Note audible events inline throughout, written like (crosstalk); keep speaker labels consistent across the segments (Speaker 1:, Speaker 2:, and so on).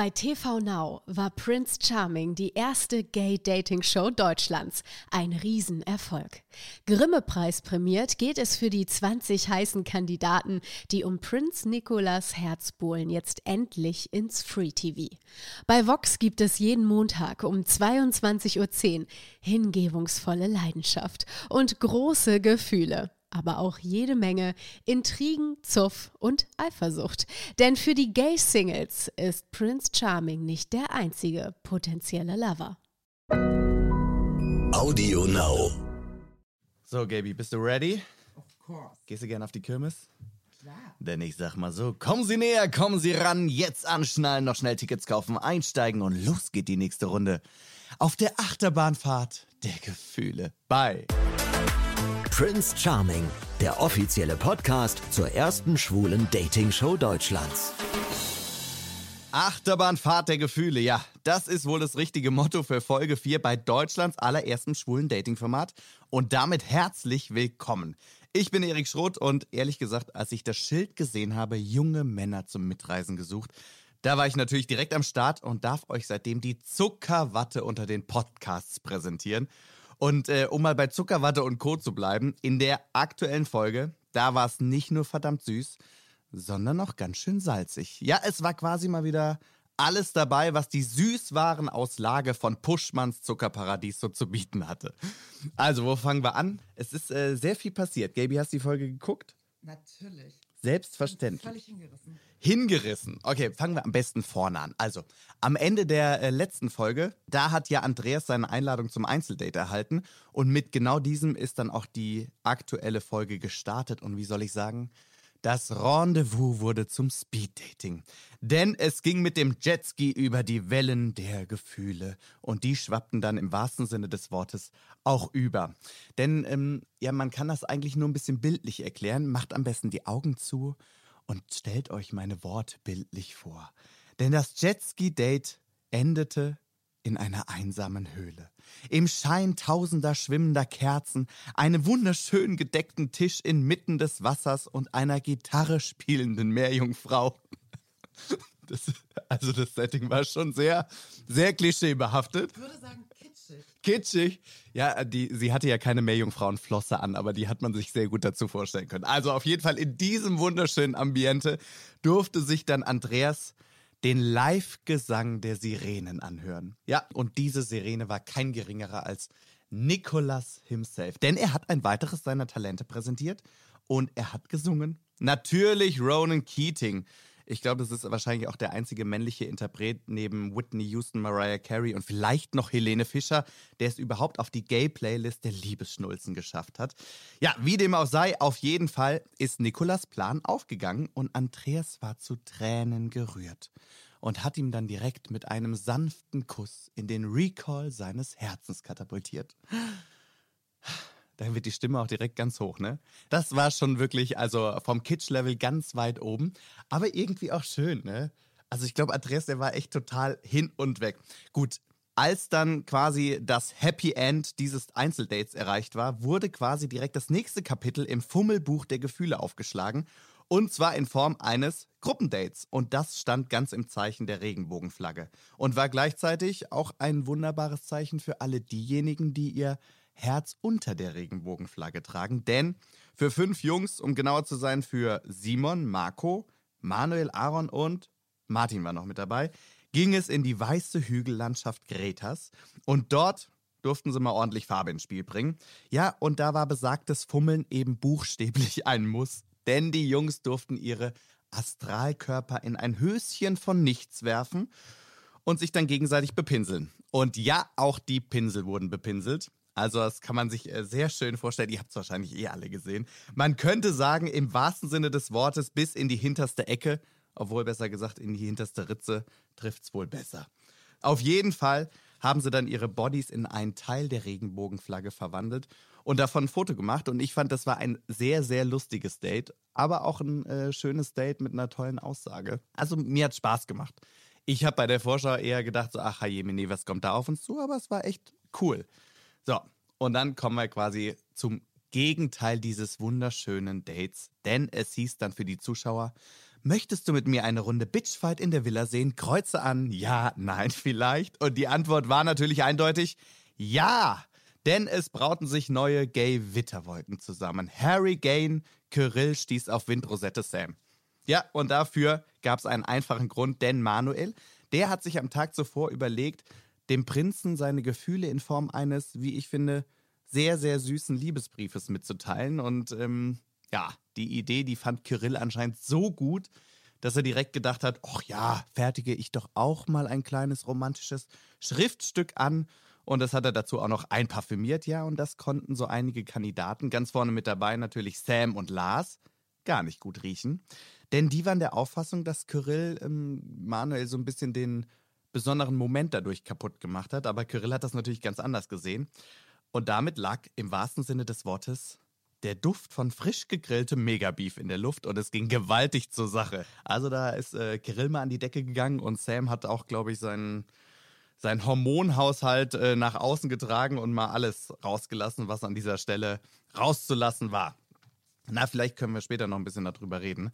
Speaker 1: Bei TV Now war Prince Charming die erste Gay-Dating-Show Deutschlands. Ein Riesenerfolg. Grimme-Preis prämiert geht es für die 20 heißen Kandidaten, die um Prinz Nicolas Herz bohlen jetzt endlich ins Free TV. Bei Vox gibt es jeden Montag um 22.10 Uhr hingebungsvolle Leidenschaft und große Gefühle aber auch jede Menge Intrigen, Zuff und Eifersucht. Denn für die Gay-Singles ist Prince Charming nicht der einzige potenzielle Lover.
Speaker 2: Audio Now.
Speaker 3: So, Gaby, bist du ready?
Speaker 4: Of course.
Speaker 3: Gehst du gerne auf die Kirmes?
Speaker 4: Klar.
Speaker 3: Denn ich sag mal so, kommen Sie näher, kommen Sie ran, jetzt anschnallen, noch schnell Tickets kaufen, einsteigen und los geht die nächste Runde. Auf der Achterbahnfahrt der Gefühle. Bye.
Speaker 2: Prince Charming, der offizielle Podcast zur ersten schwulen Dating-Show Deutschlands.
Speaker 3: Achterbahnfahrt der Gefühle, ja, das ist wohl das richtige Motto für Folge 4 bei Deutschlands allererstem schwulen Dating-Format. Und damit herzlich willkommen. Ich bin Erik Schroth und ehrlich gesagt, als ich das Schild gesehen habe, junge Männer zum Mitreisen gesucht, da war ich natürlich direkt am Start und darf euch seitdem die Zuckerwatte unter den Podcasts präsentieren. Und äh, um mal bei Zuckerwatte und Co. zu bleiben, in der aktuellen Folge, da war es nicht nur verdammt süß, sondern auch ganz schön salzig. Ja, es war quasi mal wieder alles dabei, was die Süßwarenauslage von Puschmanns Zuckerparadies so zu bieten hatte. Also, wo fangen wir an? Es ist äh, sehr viel passiert. Gaby, hast du die Folge geguckt?
Speaker 4: Natürlich.
Speaker 3: Selbstverständlich.
Speaker 4: Völlig hingerissen.
Speaker 3: Hingerissen. Okay, fangen wir am besten vorne an. Also, am Ende der äh, letzten Folge, da hat ja Andreas seine Einladung zum Einzeldate erhalten. Und mit genau diesem ist dann auch die aktuelle Folge gestartet. Und wie soll ich sagen? Das Rendezvous wurde zum Speeddating. Denn es ging mit dem Jetski über die Wellen der Gefühle. Und die schwappten dann im wahrsten Sinne des Wortes auch über. Denn, ähm, ja, man kann das eigentlich nur ein bisschen bildlich erklären. Macht am besten die Augen zu und stellt euch meine Worte bildlich vor. Denn das Jetski-Date endete in einer einsamen Höhle. Im Schein tausender schwimmender Kerzen, einem wunderschön gedeckten Tisch inmitten des Wassers und einer Gitarre spielenden Meerjungfrau. (laughs) Das, also das Setting war schon sehr, sehr klischeebehaftet.
Speaker 4: Ich würde sagen, kitschig.
Speaker 3: Kitschig. Ja, die, sie hatte ja keine Meerjungfrauenflosse an, aber die hat man sich sehr gut dazu vorstellen können. Also auf jeden Fall in diesem wunderschönen Ambiente durfte sich dann Andreas den Live-Gesang der Sirenen anhören. Ja, und diese Sirene war kein geringerer als Nicholas himself. Denn er hat ein weiteres seiner Talente präsentiert und er hat gesungen. Natürlich Ronan Keating. Ich glaube, das ist wahrscheinlich auch der einzige männliche Interpret neben Whitney Houston, Mariah Carey und vielleicht noch Helene Fischer, der es überhaupt auf die Gay-Playlist der Liebesschnulzen geschafft hat. Ja, wie dem auch sei, auf jeden Fall ist Nikolas Plan aufgegangen und Andreas war zu Tränen gerührt und hat ihm dann direkt mit einem sanften Kuss in den Recall seines Herzens katapultiert. Da wird die Stimme auch direkt ganz hoch, ne? Das war schon wirklich, also vom Kitsch-Level ganz weit oben, aber irgendwie auch schön, ne? Also ich glaube, Andreas, der war echt total hin und weg. Gut, als dann quasi das Happy End dieses Einzeldates erreicht war, wurde quasi direkt das nächste Kapitel im Fummelbuch der Gefühle aufgeschlagen. Und zwar in Form eines Gruppendates. Und das stand ganz im Zeichen der Regenbogenflagge. Und war gleichzeitig auch ein wunderbares Zeichen für alle diejenigen, die ihr Herz unter der Regenbogenflagge tragen. Denn für fünf Jungs, um genauer zu sein, für Simon, Marco, Manuel, Aaron und Martin war noch mit dabei, ging es in die weiße Hügellandschaft Gretas. Und dort durften sie mal ordentlich Farbe ins Spiel bringen. Ja, und da war besagtes Fummeln eben buchstäblich (laughs) ein Muss. Denn die Jungs durften ihre Astralkörper in ein Höschen von nichts werfen und sich dann gegenseitig bepinseln. Und ja, auch die Pinsel wurden bepinselt. Also das kann man sich äh, sehr schön vorstellen. Ihr habt es wahrscheinlich eh alle gesehen. Man könnte sagen, im wahrsten Sinne des Wortes bis in die hinterste Ecke, obwohl besser gesagt in die hinterste Ritze trifft es wohl besser. Auf jeden Fall haben sie dann ihre Bodies in einen Teil der Regenbogenflagge verwandelt und davon ein Foto gemacht. Und ich fand, das war ein sehr, sehr lustiges Date, aber auch ein äh, schönes Date mit einer tollen Aussage. Also mir hat Spaß gemacht. Ich habe bei der Vorschau eher gedacht, so, ach, Jemine, was kommt da auf uns zu? Aber es war echt cool. So, und dann kommen wir quasi zum Gegenteil dieses wunderschönen Dates, denn es hieß dann für die Zuschauer, Möchtest du mit mir eine Runde Bitchfight in der Villa sehen? Kreuze an. Ja, nein, (laughs) vielleicht. Und die Antwort war natürlich eindeutig ja. Denn es brauten sich neue Gay-Witterwolken zusammen. Harry Gain, Kyrill stieß auf Windrosette Sam. Ja, und dafür gab es einen einfachen Grund, denn Manuel, der hat sich am Tag zuvor überlegt, dem Prinzen seine Gefühle in Form eines, wie ich finde, sehr, sehr süßen Liebesbriefes mitzuteilen. Und ähm, ja, die Idee, die fand Kyrill anscheinend so gut, dass er direkt gedacht hat, ach ja, fertige ich doch auch mal ein kleines romantisches Schriftstück an. Und das hat er dazu auch noch einparfümiert, ja. Und das konnten so einige Kandidaten, ganz vorne mit dabei natürlich Sam und Lars, gar nicht gut riechen. Denn die waren der Auffassung, dass Kyrill ähm, Manuel so ein bisschen den besonderen Moment dadurch kaputt gemacht hat. Aber Kyrill hat das natürlich ganz anders gesehen. Und damit lag im wahrsten Sinne des Wortes der Duft von frisch gegrilltem Megabeef in der Luft und es ging gewaltig zur Sache. Also da ist äh, Kirill mal an die Decke gegangen und Sam hat auch, glaube ich, seinen, seinen Hormonhaushalt äh, nach außen getragen und mal alles rausgelassen, was an dieser Stelle rauszulassen war. Na, vielleicht können wir später noch ein bisschen darüber reden.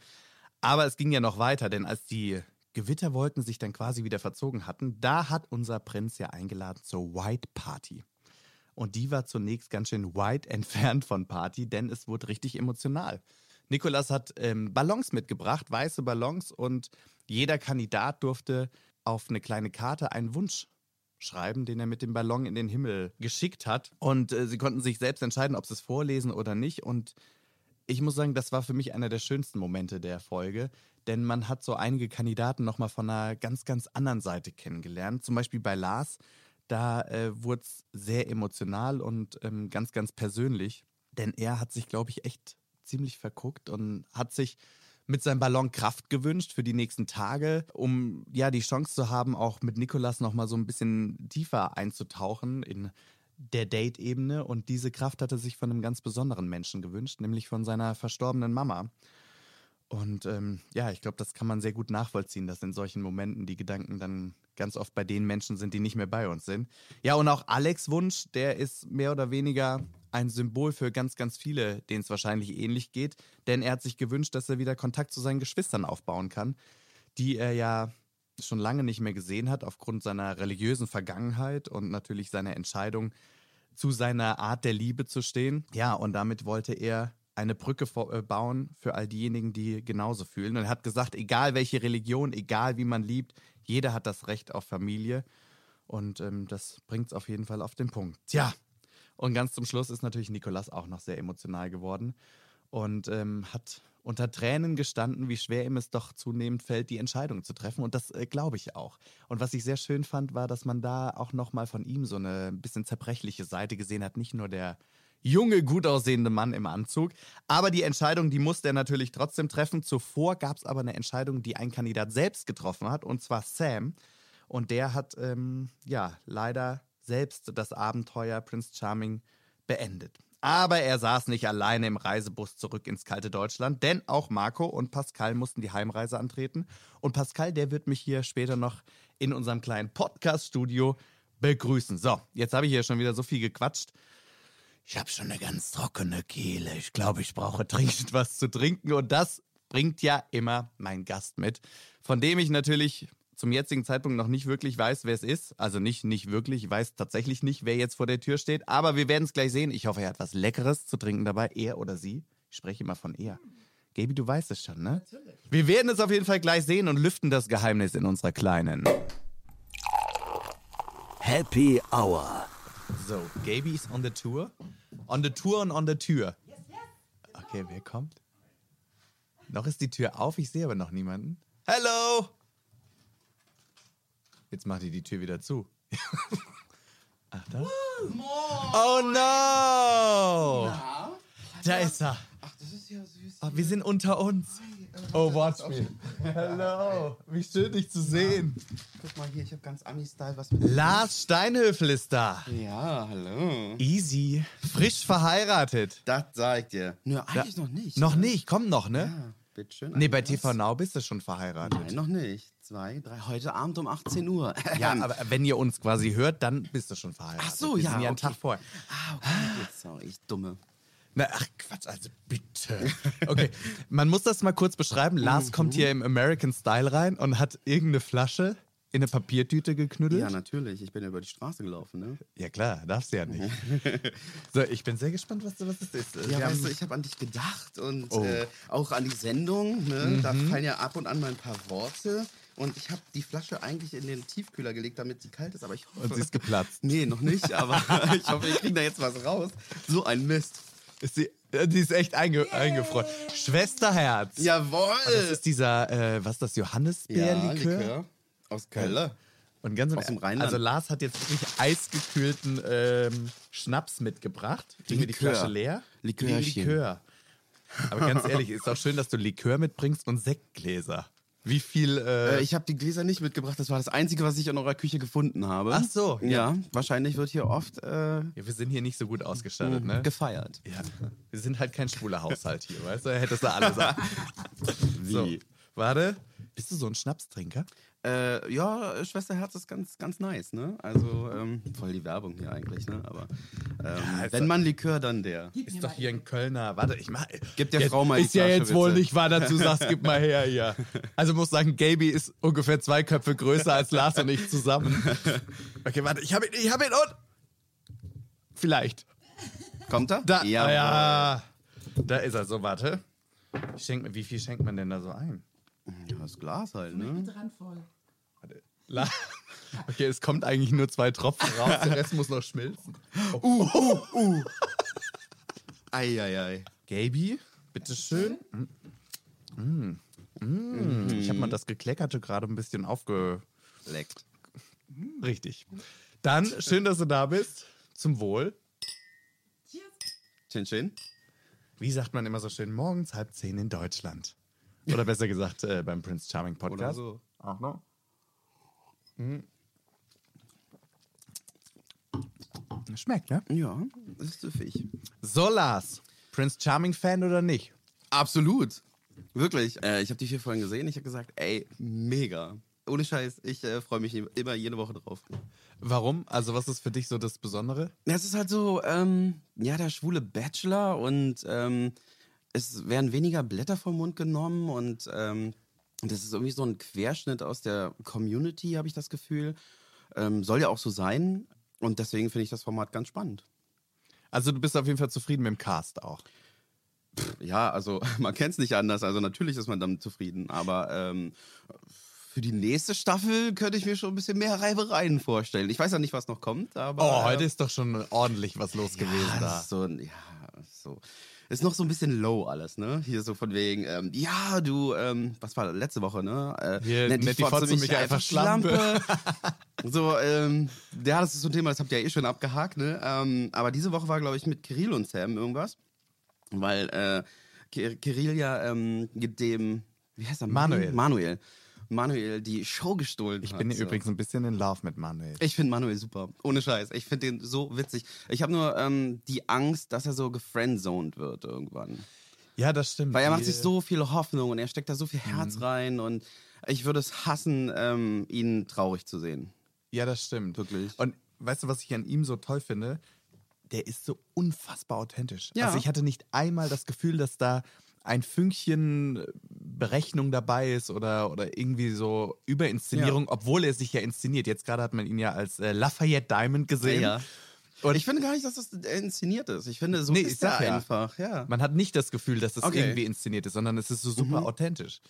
Speaker 3: Aber es ging ja noch weiter, denn als die Gewitterwolken sich dann quasi wieder verzogen hatten, da hat unser Prinz ja eingeladen zur White Party. Und die war zunächst ganz schön weit (laughs) entfernt von Party, denn es wurde richtig emotional. Nikolas hat ähm, Ballons mitgebracht, weiße Ballons, und jeder Kandidat durfte auf eine kleine Karte einen Wunsch schreiben, den er mit dem Ballon in den Himmel geschickt hat. Und äh, sie konnten sich selbst entscheiden, ob sie es vorlesen oder nicht. Und ich muss sagen, das war für mich einer der schönsten Momente der Folge, denn man hat so einige Kandidaten nochmal von einer ganz, ganz anderen Seite kennengelernt. Zum Beispiel bei Lars da äh, wurde es sehr emotional und ähm, ganz, ganz persönlich. Denn er hat sich, glaube ich, echt ziemlich verguckt und hat sich mit seinem Ballon Kraft gewünscht für die nächsten Tage, um ja die Chance zu haben, auch mit Nikolas nochmal so ein bisschen tiefer einzutauchen in der Date-Ebene. Und diese Kraft hat er sich von einem ganz besonderen Menschen gewünscht, nämlich von seiner verstorbenen Mama. Und ähm, ja, ich glaube, das kann man sehr gut nachvollziehen, dass in solchen Momenten die Gedanken dann ganz oft bei den Menschen sind, die nicht mehr bei uns sind. Ja, und auch Alex Wunsch, der ist mehr oder weniger ein Symbol für ganz, ganz viele, denen es wahrscheinlich ähnlich geht. Denn er hat sich gewünscht, dass er wieder Kontakt zu seinen Geschwistern aufbauen kann, die er ja schon lange nicht mehr gesehen hat, aufgrund seiner religiösen Vergangenheit und natürlich seiner Entscheidung, zu seiner Art der Liebe zu stehen. Ja, und damit wollte er eine Brücke äh, bauen für all diejenigen, die genauso fühlen. Und er hat gesagt, egal welche Religion, egal wie man liebt, jeder hat das Recht auf Familie. Und ähm, das bringt es auf jeden Fall auf den Punkt. Tja, und ganz zum Schluss ist natürlich Nikolas auch noch sehr emotional geworden und ähm, hat unter Tränen gestanden, wie schwer ihm es doch zunehmend fällt, die Entscheidung zu treffen. Und das äh, glaube ich auch. Und was ich sehr schön fand, war, dass man da auch nochmal von ihm so eine bisschen zerbrechliche Seite gesehen hat. Nicht nur der junge, gut aussehende Mann im Anzug. Aber die Entscheidung, die musste er natürlich trotzdem treffen. Zuvor gab es aber eine Entscheidung, die ein Kandidat selbst getroffen hat, und zwar Sam. Und der hat ähm, ja leider selbst das Abenteuer Prince Charming beendet. Aber er saß nicht alleine im Reisebus zurück ins kalte Deutschland, denn auch Marco und Pascal mussten die Heimreise antreten. Und Pascal, der wird mich hier später noch in unserem kleinen Podcast-Studio begrüßen. So, jetzt habe ich hier schon wieder so viel gequatscht. Ich habe schon eine ganz trockene Kehle. Ich glaube, ich brauche dringend was zu trinken. Und das bringt ja immer mein Gast mit, von dem ich natürlich zum jetzigen Zeitpunkt noch nicht wirklich weiß, wer es ist. Also nicht, nicht wirklich, ich weiß tatsächlich nicht, wer jetzt vor der Tür steht. Aber wir werden es gleich sehen. Ich hoffe, er hat was Leckeres zu trinken dabei. Er oder sie. Ich spreche immer von er. Gaby, du weißt es schon, ne? Natürlich. Wir werden es auf jeden Fall gleich sehen und lüften das Geheimnis in unserer kleinen
Speaker 2: Happy Hour.
Speaker 3: So, Gaby ist on the tour. On the tour und on the Tür. Okay, wer kommt? Noch ist die Tür auf, ich sehe aber noch niemanden. Hello! Jetzt macht die die Tür wieder zu. (laughs) Ach, da? Oh no! Da ist er.
Speaker 4: Ach, das ist ja süß.
Speaker 3: Oh, wir sind unter uns. Oh, watch me. Hello. Wie schön, dich zu sehen.
Speaker 4: Guck mal hier, ich habe ganz Ami-Style was mit.
Speaker 3: Lars Steinhöfel ist da.
Speaker 4: Ja, hallo.
Speaker 3: Easy. Frisch verheiratet.
Speaker 4: Das sag ich dir. Nö, eigentlich noch nicht.
Speaker 3: Noch
Speaker 4: ne?
Speaker 3: nicht, komm noch, ne?
Speaker 4: Ja, bitteschön.
Speaker 3: Nee, bei
Speaker 4: Andreas.
Speaker 3: TV Now bist du schon verheiratet.
Speaker 4: Nein, noch nicht. Zwei, drei. Heute Abend um 18 Uhr. (laughs)
Speaker 3: Ja, aber wenn ihr uns quasi hört, dann bist du schon verheiratet.
Speaker 4: Ach so,
Speaker 3: Wir
Speaker 4: ja,
Speaker 3: Sind ja einen
Speaker 4: okay.
Speaker 3: Tag vorher.
Speaker 4: Ah, okay. Gut, sorry, ich dumme.
Speaker 3: Na, ach Quatsch, also bitte. Okay, man muss das mal kurz beschreiben. Lars kommt hier im American Style rein und hat irgendeine Flasche in eine Papiertüte geknüttelt.
Speaker 4: Ja, natürlich. Ich bin ja über die Straße gelaufen, ne?
Speaker 3: Ja, klar, darfst du ja nicht. (laughs) so, ich bin sehr gespannt, was, was das ist.
Speaker 4: Ja,
Speaker 3: Wir
Speaker 4: weißt du, ich habe an dich gedacht und
Speaker 3: Oh.
Speaker 4: äh, auch an die Sendung. Ne? Da fallen ja ab und an mal ein paar Worte. Und ich habe die Flasche eigentlich in den Tiefkühler gelegt, damit sie kalt ist. Aber ich hoffe.
Speaker 3: Und sie ist geplatzt. (laughs)
Speaker 4: Nee, noch nicht, aber (laughs) ich hoffe, wir kriegen da jetzt was raus. So ein Mist.
Speaker 3: Ist sie, äh, die ist echt einge eingefroren. Schwesterherz.
Speaker 4: Jawohl!
Speaker 3: Das ist dieser, äh, was ist das, Johannisbeerlikör?
Speaker 4: Likör. Aus Köln.
Speaker 3: Und ganz im
Speaker 4: Aus dem Rheinland.
Speaker 3: Also Lars hat jetzt wirklich eisgekühlten ähm, Schnaps mitgebracht. Kriegen wir die. Flasche leer?
Speaker 4: Likörchen.
Speaker 3: Likör. Aber ganz ehrlich, ist auch schön, dass du Likör mitbringst und Sektgläser. Wie viel... Äh,
Speaker 4: Äh, ich habe die Gläser nicht mitgebracht. Das war das Einzige, was ich in eurer Küche gefunden habe.
Speaker 3: Ach so, ja.
Speaker 4: Ja, wahrscheinlich wird hier oft äh,
Speaker 3: ja, wir sind hier nicht so gut ausgestattet, ne?
Speaker 4: gefeiert.
Speaker 3: Ja. Wir sind halt kein schwuler Haushalt hier, weißt du? Da hättest du alles ab. (laughs) So,
Speaker 4: Wie?
Speaker 3: warte. Bist du so ein Schnapstrinker?
Speaker 4: Äh, ja, Schwesterherz ist ganz, ganz nice, ne? Also, ähm, voll die Werbung hier eigentlich, ne? Aber ähm,
Speaker 3: also-
Speaker 4: wenn man Likör, dann der.
Speaker 3: Ist doch hier ein Kölner. Warte, ich mach.
Speaker 4: Gib der
Speaker 3: jetzt,
Speaker 4: Frau mal die
Speaker 3: Ist ja
Speaker 4: Flasche,
Speaker 3: jetzt wohl nicht wahr, dass du sagst, gib mal her hier. (laughs) Also muss sagen, Gaby ist ungefähr zwei Köpfe größer als Lars und ich zusammen. (laughs) Okay, warte, ich hab ihn, ich hab ihn und. Vielleicht.
Speaker 4: Kommt er?
Speaker 3: Da,
Speaker 4: ja.
Speaker 3: ja. Da ist er. So, warte. Ich schenk, mir- wie viel schenkt man denn da so ein?
Speaker 4: Ja, das Glas halt, ne?
Speaker 3: Warte. La (laughs) okay, es kommt eigentlich nur zwei Tropfen raus, der Rest muss noch schmilzen. Oh.
Speaker 4: Eieiei.
Speaker 3: Gaby, bitteschön. Mm. Mm. Ich habe mal das Gekleckerte gerade ein bisschen aufge...
Speaker 4: Leckt.
Speaker 3: Richtig. Dann, schön, dass du da bist. Zum Wohl.
Speaker 4: Chin Chin.
Speaker 3: Wie sagt man immer so schön, morgens halb zehn in Deutschland. Oder besser gesagt äh, beim Prince Charming
Speaker 4: Oder
Speaker 3: Podcast.
Speaker 4: so.
Speaker 3: Achtung. Mm. Schmeckt, ne?
Speaker 4: Ja, das ist süffig.
Speaker 3: So, Lars. Prince Charming Fan oder nicht?
Speaker 4: Absolut. Wirklich. Äh, ich habe die vier Folgen gesehen. Ich habe gesagt, ey, mega. Ohne Scheiß, ich äh, freue mich immer jede Woche drauf.
Speaker 3: Warum? Also, was ist für dich so das Besondere?
Speaker 4: Ja, Es ist halt so, ähm, ja, der schwule Bachelor und ähm, es werden weniger Blätter vom Mund genommen und ähm, das ist irgendwie so ein Querschnitt aus der Community, habe ich das Gefühl. Ähm, soll ja auch so sein und deswegen finde ich das Format ganz spannend.
Speaker 3: Also, du bist auf jeden Fall zufrieden mit dem Cast auch.
Speaker 4: Ja, also (laughs) man kennt es nicht anders, also natürlich ist man damit zufrieden, aber ähm, für die nächste Staffel könnte ich mir schon ein bisschen mehr Reibereien vorstellen. Ich weiß ja nicht, was noch kommt, aber...
Speaker 3: Oh, heute ist doch schon ordentlich was los gewesen
Speaker 4: Ja,
Speaker 3: da.
Speaker 4: ist so, ja, so. Ist noch so ein bisschen low alles, ne? Hier so von wegen, ähm, ja, du, ähm, was war letzte Woche, ne? Äh,
Speaker 3: Hier,
Speaker 4: nennt
Speaker 3: die Fotze mich einfach Schlampe. (laughs)
Speaker 4: so, ähm, ja, das ist so ein Thema, das habt ihr ja eh schon abgehakt, ne? Ähm, aber diese Woche war, glaube ich, mit Kirill und Sam irgendwas. Weil äh, Ki- Kirill ja ähm, dem, wie heißt er?
Speaker 3: Manuel.
Speaker 4: Manuel. Manuel die Show gestohlen
Speaker 3: Ich
Speaker 4: hat.
Speaker 3: bin
Speaker 4: so.
Speaker 3: übrigens ein bisschen in Love mit Manuel.
Speaker 4: Ich finde Manuel super. Ohne Scheiß. Ich finde den so witzig. Ich habe nur ähm, die Angst, dass er so gefriendzoned wird irgendwann.
Speaker 3: Ja, das stimmt.
Speaker 4: Weil er macht sich so viel Hoffnung und er steckt da so viel Herz rein und ich würde es hassen, ähm, ihn traurig zu sehen.
Speaker 3: Ja, das stimmt.
Speaker 4: Wirklich.
Speaker 3: Und weißt du, was ich an ihm so toll finde? Der ist so unfassbar authentisch.
Speaker 4: Ja.
Speaker 3: Also ich hatte nicht einmal das Gefühl, dass da ein Fünkchen äh, Berechnung dabei ist oder, oder irgendwie so Überinszenierung, obwohl er sich ja inszeniert. Jetzt gerade hat man ihn ja als äh, Lafayette Diamond gesehen.
Speaker 4: Und ich finde gar nicht, dass das inszeniert ist. Ich finde, so
Speaker 3: Nee,
Speaker 4: ist er
Speaker 3: ja.
Speaker 4: einfach. Ja.
Speaker 3: Man hat nicht das Gefühl, dass es
Speaker 4: Okay. Mhm.
Speaker 3: irgendwie inszeniert ist, sondern es ist so super authentisch.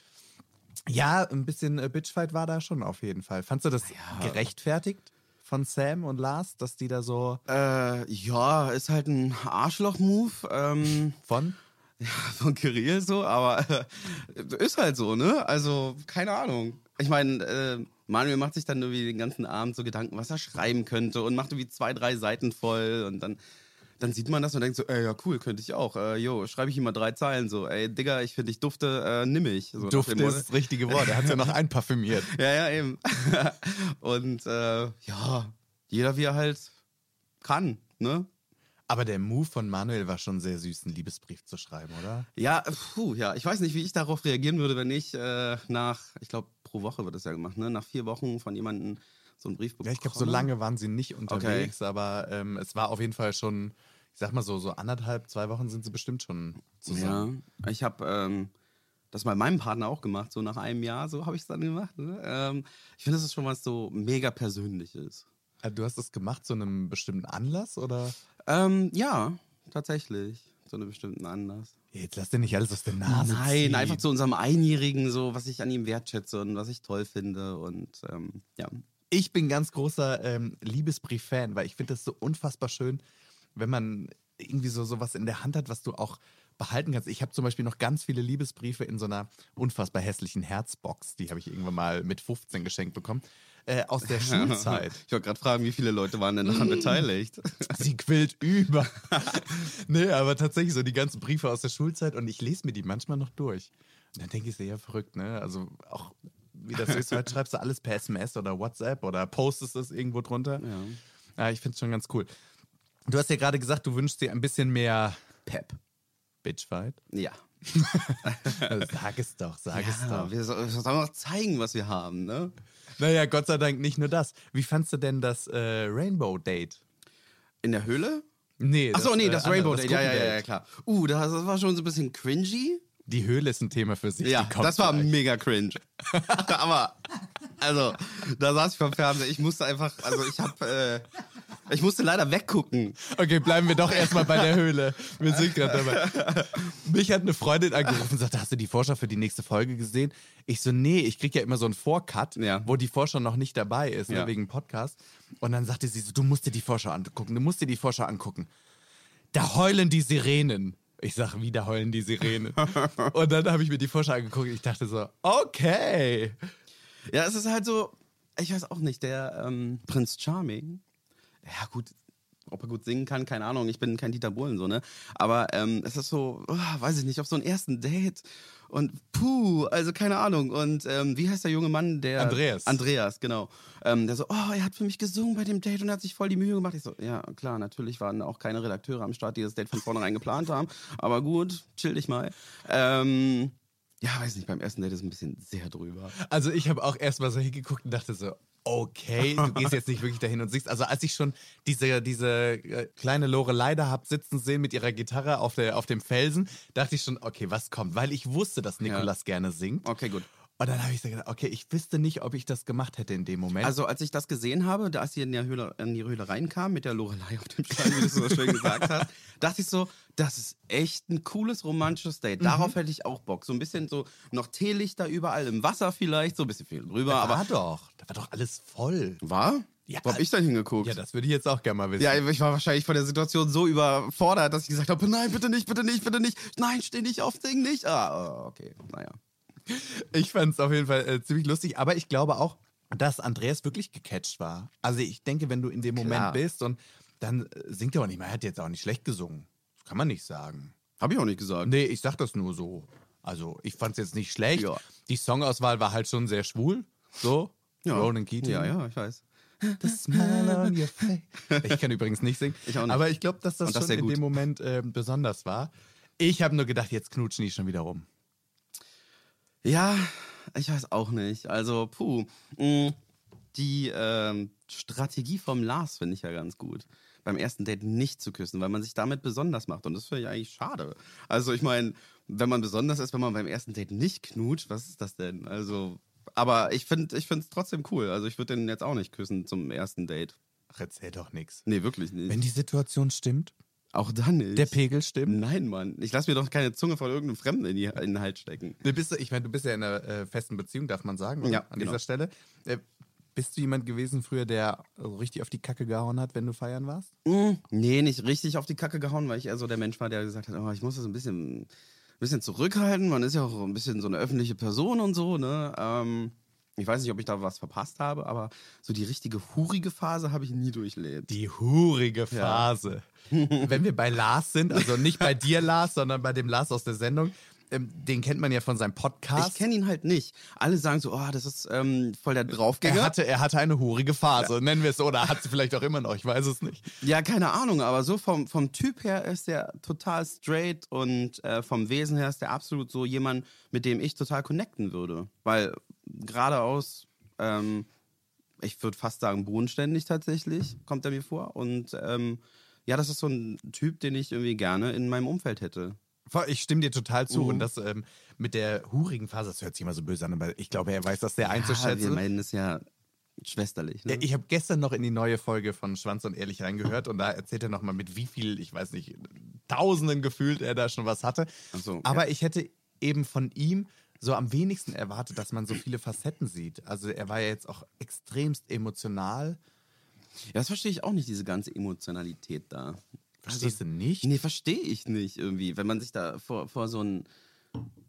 Speaker 3: Ja, ein bisschen äh, Bitchfight war da schon auf jeden Fall. Fandst du das gerechtfertigt von Sam und Lars, dass die da so
Speaker 4: Äh, ja, ist halt ein Arschloch-Move. Ähm,
Speaker 3: von?
Speaker 4: von Kirill so, aber äh, ist halt so, ne? Also, keine Ahnung. Ich meine, äh, Manuel macht sich dann irgendwie den ganzen Abend so Gedanken, was er schreiben könnte und macht irgendwie zwei, drei Seiten voll und dann, dann sieht man das und denkt so, ey, ja cool, könnte ich auch. Äh, jo, schreibe ich ihm mal drei Zeilen so, ey, Digga, ich finde ich dufte, äh, nimm mich. So nach
Speaker 3: Duft
Speaker 4: dem Motto.
Speaker 3: ist das richtige Wort. Er hat ja noch (laughs) einparfümiert.
Speaker 4: Ja, ja, eben. (laughs) und äh, ja, jeder wie er halt kann, ne?
Speaker 3: Aber der Move von Manuel war schon sehr süß, einen Liebesbrief zu schreiben, oder?
Speaker 4: Ja, puh, ja, ich weiß nicht, wie ich darauf reagieren würde, wenn ich äh, nach, ich glaube, pro Woche wird das ja gemacht, ne? Nach vier Wochen von jemandem so einen Brief bekomme.
Speaker 3: Ja, ich glaube, so lange waren sie nicht unterwegs, aber ähm, es war auf jeden Fall schon, ich sag mal so, so anderthalb, zwei Wochen sind sie bestimmt schon zusammen.
Speaker 4: Ja, ich habe ähm, das bei meinem Partner auch gemacht, so nach einem Jahr, so habe ich es dann gemacht. Ne? Ähm, ich finde, das ist schon was so mega Persönliches.
Speaker 3: Äh, Du hast das gemacht zu einem bestimmten Anlass oder?
Speaker 4: Ähm, ja, tatsächlich. Zu einem bestimmten Anlass.
Speaker 3: Jetzt lass dir nicht alles aus der Nase
Speaker 4: Nein,
Speaker 3: ziehen.
Speaker 4: einfach zu unserem Einjährigen, so was ich an ihm wertschätze und was ich toll finde. Und ähm, ja.
Speaker 3: Ich bin ganz großer ähm, Liebesbrief-Fan, weil ich finde das so unfassbar schön, wenn man irgendwie so sowas in der Hand hat, was du auch behalten kannst. Ich habe zum Beispiel noch ganz viele Liebesbriefe in so einer unfassbar hässlichen Herzbox. Die habe ich irgendwann mal mit 15 geschenkt bekommen. Äh, aus der (laughs) Schulzeit.
Speaker 4: Ich wollte gerade fragen, wie viele Leute waren denn daran (laughs) beteiligt?
Speaker 3: Sie quillt über. (laughs) nee, aber tatsächlich so die ganzen Briefe aus der Schulzeit und ich lese mir die manchmal noch durch. Und dann denke ich, sehr verrückt, ne? Also auch wie das ist, halt schreibst du alles per SMS oder WhatsApp oder postest es irgendwo drunter.
Speaker 4: Ja.
Speaker 3: Ja, ich finde es schon ganz cool. Du hast ja gerade gesagt, du wünschst dir ein bisschen mehr
Speaker 4: Pep.
Speaker 3: Bitchfight.
Speaker 4: Ja. (laughs)
Speaker 3: Sag es doch, sag es
Speaker 4: ja
Speaker 3: doch.
Speaker 4: wir, so- wir sollen auch zeigen, was wir haben, ne?
Speaker 3: Naja, Gott sei Dank nicht nur das. Wie fandst du denn das äh, Rainbow Date?
Speaker 4: In der Höhle?
Speaker 3: Nee,
Speaker 4: Achso, nee,
Speaker 3: äh,
Speaker 4: das
Speaker 3: andere,
Speaker 4: Rainbow Date. Ja, ja, ja, klar. Uh, das, das war schon so ein bisschen cringy.
Speaker 3: Die Höhle ist ein Thema für sich.
Speaker 4: Ja, das war
Speaker 3: gleich.
Speaker 4: mega cringe. (laughs) Aber, also, da saß ich vom Fernseher. Ich musste einfach, also ich hab, äh, ich musste leider weggucken.
Speaker 3: Okay, bleiben wir doch erstmal bei der Höhle. Wir sind gerade dabei. Mich hat eine Freundin angerufen und sagte, hast du die Vorschau für die nächste Folge gesehen? Ich so, nee, ich krieg ja immer so einen Vorcut,
Speaker 4: Ja.
Speaker 3: wo die Vorschau noch nicht dabei ist, ne,
Speaker 4: Ja.
Speaker 3: wegen Podcast. Und dann sagte sie so, du musst dir die Vorschau angucken, du musst dir die Vorschau angucken. Da heulen die Sirenen. Ich sag, wieder heulen die Sirenen. (laughs) und dann habe ich mir die Vorschau angeguckt und ich dachte so, okay.
Speaker 4: Ja, es ist halt so, ich weiß auch nicht, der ähm, Prinz Charming, ja gut, ob er gut singen kann, keine Ahnung, ich bin kein Dieter Bohlen so, ne? Aber ähm, es ist so, oh, weiß ich nicht, auf so einen ersten Date und puh, also keine Ahnung. Und ähm, wie heißt der junge Mann, der...
Speaker 3: Andreas.
Speaker 4: Andreas, genau. Ähm, der so, oh, er hat für mich gesungen bei dem Date und er hat sich voll die Mühe gemacht. Ich so, ja, klar, natürlich waren auch keine Redakteure am Start, die das Date von vornherein geplant haben. Aber gut, chill dich mal. Ähm, ja, weiß nicht, beim ersten Date ist ein bisschen sehr drüber.
Speaker 3: Also ich habe auch erstmal so hingeguckt und dachte so, okay, du gehst jetzt nicht wirklich dahin und singst. Also als ich schon diese, diese äh, kleine Lorelei da hab sitzen sehen mit ihrer Gitarre auf, der, auf dem Felsen, dachte ich schon, okay, was kommt? Weil ich wusste, dass Nikolas gerne singt.
Speaker 4: Okay, gut.
Speaker 3: Und dann habe ich so gedacht, okay, ich wüsste nicht, ob ich das gemacht hätte in dem Moment.
Speaker 4: Also als ich das gesehen habe, da als sie in, der Höhle, in die Höhle reinkam mit der Lorelei auf dem Stein, wie du so schön gesagt hast, (laughs) dachte ich so, das ist echt ein cooles romantisches Date. Darauf hätte ich auch Bock. So ein bisschen so noch Teelichter überall im Wasser vielleicht, so ein bisschen viel drüber,
Speaker 3: da
Speaker 4: aber
Speaker 3: war doch, da war doch alles voll.
Speaker 4: war?
Speaker 3: Ja,
Speaker 4: Wo hab ich denn hingeguckt?
Speaker 3: Ja, das würde ich jetzt auch gerne mal wissen.
Speaker 4: Ja, ich war wahrscheinlich von der Situation so überfordert, dass ich gesagt habe, nein, bitte nicht, bitte nicht, bitte nicht. Nein, steh nicht auf, sing nicht. Ah, okay, naja.
Speaker 3: Ich fand es auf jeden Fall äh, ziemlich lustig, aber ich glaube auch, dass Andreas wirklich gecatcht war. Also ich denke, wenn du in dem Moment
Speaker 4: Klar.
Speaker 3: bist und dann äh, singt er auch nicht mehr. Er hat jetzt auch nicht schlecht gesungen. Das kann man nicht sagen.
Speaker 4: Habe ich auch nicht gesagt.
Speaker 3: Nee, ich sag das nur so. Also ich fand es jetzt nicht schlecht.
Speaker 4: Ja.
Speaker 3: Die Songauswahl war halt schon sehr schwul. So. Ronan Keating.
Speaker 4: Ja, ja, ich weiß.
Speaker 3: The smile on your face. (laughs) Ich kann übrigens nicht singen.
Speaker 4: Ich auch nicht.
Speaker 3: Aber ich glaube, dass das
Speaker 4: Und das
Speaker 3: schon in dem Moment ähm, besonders war. Ich habe nur gedacht, jetzt knutschen die schon wieder rum.
Speaker 4: Ja, ich weiß auch nicht. Also, puh. mh, Die ähm, Strategie vom Lars finde ich ja ganz gut. Beim ersten Date nicht zu küssen, weil man sich damit besonders macht. Und das finde ich eigentlich schade. Also, ich meine, wenn man besonders ist, wenn man beim ersten Date nicht knutscht, was ist das denn? Also, aber ich finde ich es trotzdem cool. Also, ich würde den jetzt auch nicht küssen zum ersten Date.
Speaker 3: Ach, erzähl doch nichts.
Speaker 4: Nee, wirklich nicht.
Speaker 3: Wenn die Situation stimmt,
Speaker 4: auch dann nicht.
Speaker 3: der Pegel stimmt.
Speaker 4: Nein, Mann. Ich lasse mir doch keine Zunge von irgendeinem Fremden in, die, in den Hals stecken.
Speaker 3: Du bist, ich meine, du bist ja in einer äh, festen Beziehung, darf man sagen?
Speaker 4: Ja,
Speaker 3: an
Speaker 4: genau.
Speaker 3: dieser Stelle. Äh, bist du jemand gewesen früher, der so richtig auf die Kacke gehauen hat, wenn du feiern warst?
Speaker 4: Mm, Nee, nicht richtig auf die Kacke gehauen, weil ich eher so der Mensch war, der gesagt hat, oh, ich muss das ein bisschen, ein bisschen zurückhalten. Man ist ja auch ein bisschen so eine öffentliche Person und so, ne? Ähm, ich weiß nicht, ob ich da was verpasst habe, aber so die richtige hurige Phase habe ich nie durchlebt.
Speaker 3: Die hurige Phase. (laughs) Wenn wir bei Lars sind, also nicht bei dir, Lars, sondern bei dem Lars aus der Sendung, ähm, den kennt man ja von seinem Podcast.
Speaker 4: Ich kenne ihn halt nicht. Alle sagen so, oh, das ist ähm, voll der Draufgänger.
Speaker 3: er hatte, er hatte eine hurige Phase, nennen wir es so, oder hat sie vielleicht auch immer noch, ich weiß es nicht.
Speaker 4: Ja, keine Ahnung, aber so vom, vom Typ her ist der total straight und äh, vom Wesen her ist der absolut so jemand, mit dem ich total connecten würde. Weil geradeaus, ähm, ich würde fast sagen, bodenständig tatsächlich, kommt er mir vor. Und ähm, ja, das ist so ein Typ, den ich irgendwie gerne in meinem Umfeld hätte.
Speaker 3: Ich stimme dir total zu.
Speaker 4: Mhm.
Speaker 3: Und das ähm, mit der hurigen Phase, das hört sich immer so böse an, aber ich glaube, er weiß das sehr
Speaker 4: Ja, wir
Speaker 3: einzuschätzen.
Speaker 4: meinen es ja schwesterlich. Ne?
Speaker 3: Ich habe gestern noch in die neue Folge von Schwanz und Ehrlich reingehört und da erzählt er nochmal, mit wie viel, ich weiß nicht, Tausenden gefühlt er da schon was hatte.
Speaker 4: So,
Speaker 3: Aber ich hätte eben von ihm so am wenigsten erwartet, dass man so viele Facetten sieht. Also er war ja jetzt auch extremst emotional.
Speaker 4: Ja, das verstehe ich auch nicht, diese ganze Emotionalität da.
Speaker 3: Verstehst du nicht?
Speaker 4: Nee, verstehe ich nicht irgendwie. Wenn man sich da vor, vor so einen,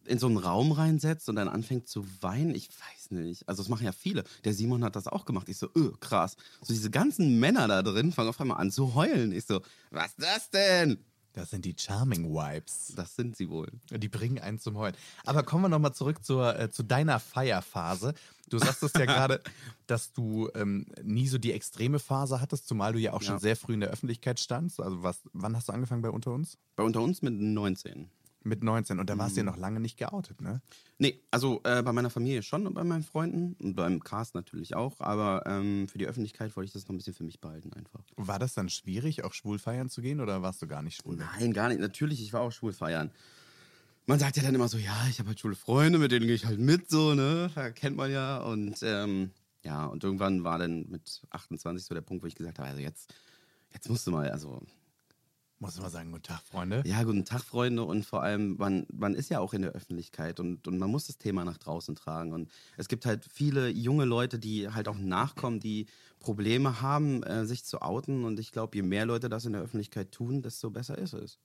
Speaker 4: in so einen Raum reinsetzt und dann anfängt zu weinen, ich weiß nicht. Also das machen ja viele. Der Simon hat das auch gemacht. Ich so, öh, krass. So diese ganzen Männer da drin fangen auf einmal an zu heulen. Ich so, was ist das denn?
Speaker 3: Das sind die Charming Vibes.
Speaker 4: Das sind sie wohl.
Speaker 3: Die bringen einen zum Heulen. Aber kommen wir nochmal zurück zur, äh, zu deiner Feierphase. Du sagtest ja (laughs) gerade, dass du ähm, nie so die extreme Phase hattest, zumal du ja auch schon
Speaker 4: Ja.
Speaker 3: sehr früh in der Öffentlichkeit standst. Also was, wann hast du angefangen bei Unter uns?
Speaker 4: Bei unter uns mit 19.
Speaker 3: Mit 19. Und da warst du ja
Speaker 4: Mhm.
Speaker 3: noch lange nicht geoutet, ne?
Speaker 4: Nee, also äh, bei meiner Familie schon und bei meinen Freunden und beim Cast natürlich auch, aber ähm, für die Öffentlichkeit wollte ich das noch ein bisschen für mich behalten einfach.
Speaker 3: War das dann schwierig, auch schwul feiern zu gehen oder warst du gar nicht schwul?
Speaker 4: Nein, gar nicht. Natürlich, ich war auch schwul feiern. Man sagt ja dann immer so, ja, ich habe halt schwule Freunde, mit denen gehe ich halt mit, so, ne? Da kennt man ja. Und ähm, ja, und irgendwann war dann mit 28 so der Punkt, wo ich gesagt habe, also jetzt, jetzt musst du mal, also
Speaker 3: Muss mal sagen, guten Tag, Freunde.
Speaker 4: ja, guten Tag, Freunde. Und vor allem, man, man ist ja auch in der Öffentlichkeit und, und man muss das Thema nach draußen tragen. Und es gibt halt viele junge Leute, die halt auch nachkommen, die Probleme haben, äh, sich zu outen. Und ich glaube, je mehr Leute das in der Öffentlichkeit tun, desto besser ist es.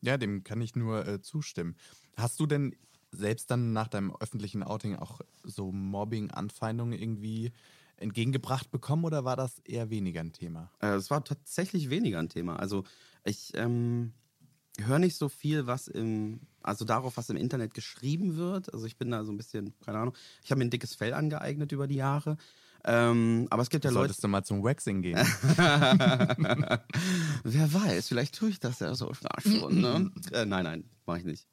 Speaker 3: Ja, dem kann ich nur äh, zustimmen. Hast du denn selbst dann nach deinem öffentlichen Outing auch so Mobbing-Anfeindungen irgendwie entgegengebracht bekommen oder war das eher weniger ein Thema?
Speaker 4: Äh, Es war tatsächlich weniger ein Thema. Also ich ähm, höre nicht so viel, was im, also darauf, was im Internet geschrieben wird. Also ich bin da so ein bisschen, keine Ahnung, ich habe mir ein dickes Fell angeeignet über die Jahre. Ähm, aber es gibt ja Leute,
Speaker 3: Solltest du mal zum Waxing gehen? (laughs)
Speaker 4: wer weiß, vielleicht tue ich das ja so schon, ne? (laughs) äh, nein, nein, mache ich nicht.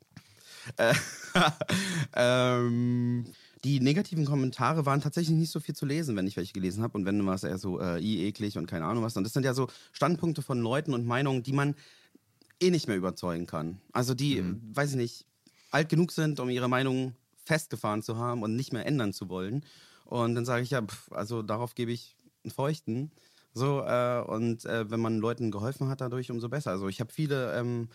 Speaker 4: Äh, (laughs) ähm, die negativen Kommentare waren tatsächlich nicht so viel zu lesen, wenn ich welche gelesen habe. Und wenn war es eher so, äh, i, eklig und keine Ahnung was. Und das sind ja so Standpunkte von Leuten und Meinungen, die man eh nicht mehr überzeugen kann. Also die, weiß ich nicht, alt genug sind, um ihre Meinung festgefahren zu haben und nicht mehr ändern zu wollen. Und dann sage ich ja, pff, also darauf gebe ich einen Feuchten. So, äh, und äh, wenn man Leuten geholfen hat dadurch, umso besser. Also ich habe viele ähm,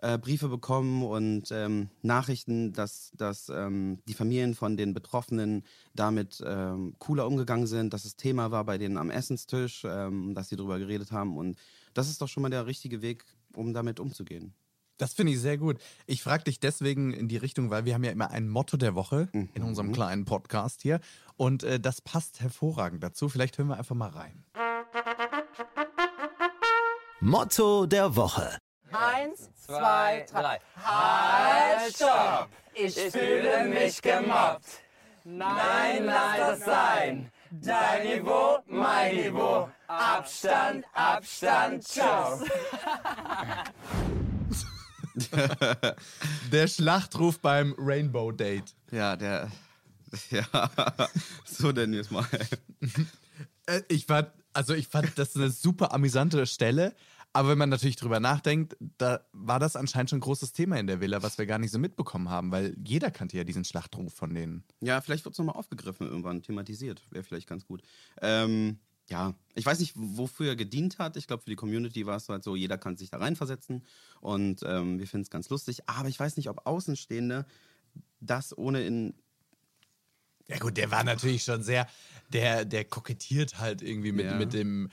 Speaker 4: äh, Briefe bekommen und ähm, Nachrichten, dass, dass ähm, die Familien von den Betroffenen damit ähm, cooler umgegangen sind, dass es Thema war bei denen am Essenstisch, ähm, dass sie darüber geredet haben. Und das ist doch schon mal der richtige Weg, um damit umzugehen.
Speaker 3: Das finde ich sehr gut. Ich frage dich deswegen in die Richtung, weil wir haben ja immer ein Motto der Woche in unserem kleinen Podcast hier. Und äh, das passt hervorragend dazu. Vielleicht hören wir einfach mal rein.
Speaker 2: Motto der Woche.
Speaker 5: Eins, zwei, drei. Halt, stopp! Ich fühle mich gemobbt. Nein, lass das sein. Dein Niveau, mein Niveau. Abstand, Abstand, ciao. (laughs)
Speaker 3: Der Schlachtruf beim Rainbow Date.
Speaker 4: Ja, der. (laughs) Ja, so denn jetzt mal.
Speaker 3: Äh, ich fand, also ich fand das eine super amüsante Stelle. Aber wenn man natürlich drüber nachdenkt, da war das anscheinend schon ein großes Thema in der Villa, was wir gar nicht so mitbekommen haben, weil jeder kannte ja diesen Schlachtruf von denen.
Speaker 4: Ja, vielleicht wird es nochmal aufgegriffen, irgendwann thematisiert. Wäre vielleicht ganz gut. Ähm, ja, ich weiß nicht, wofür er gedient hat. Ich glaube, für die Community war es halt so, jeder kann sich da reinversetzen. Und ähm, wir finden es ganz lustig. Aber ich weiß nicht, ob Außenstehende das ohne in.
Speaker 3: Ja gut, der war natürlich schon sehr, der, der kokettiert halt irgendwie mit,
Speaker 4: Ja.
Speaker 3: mit dem,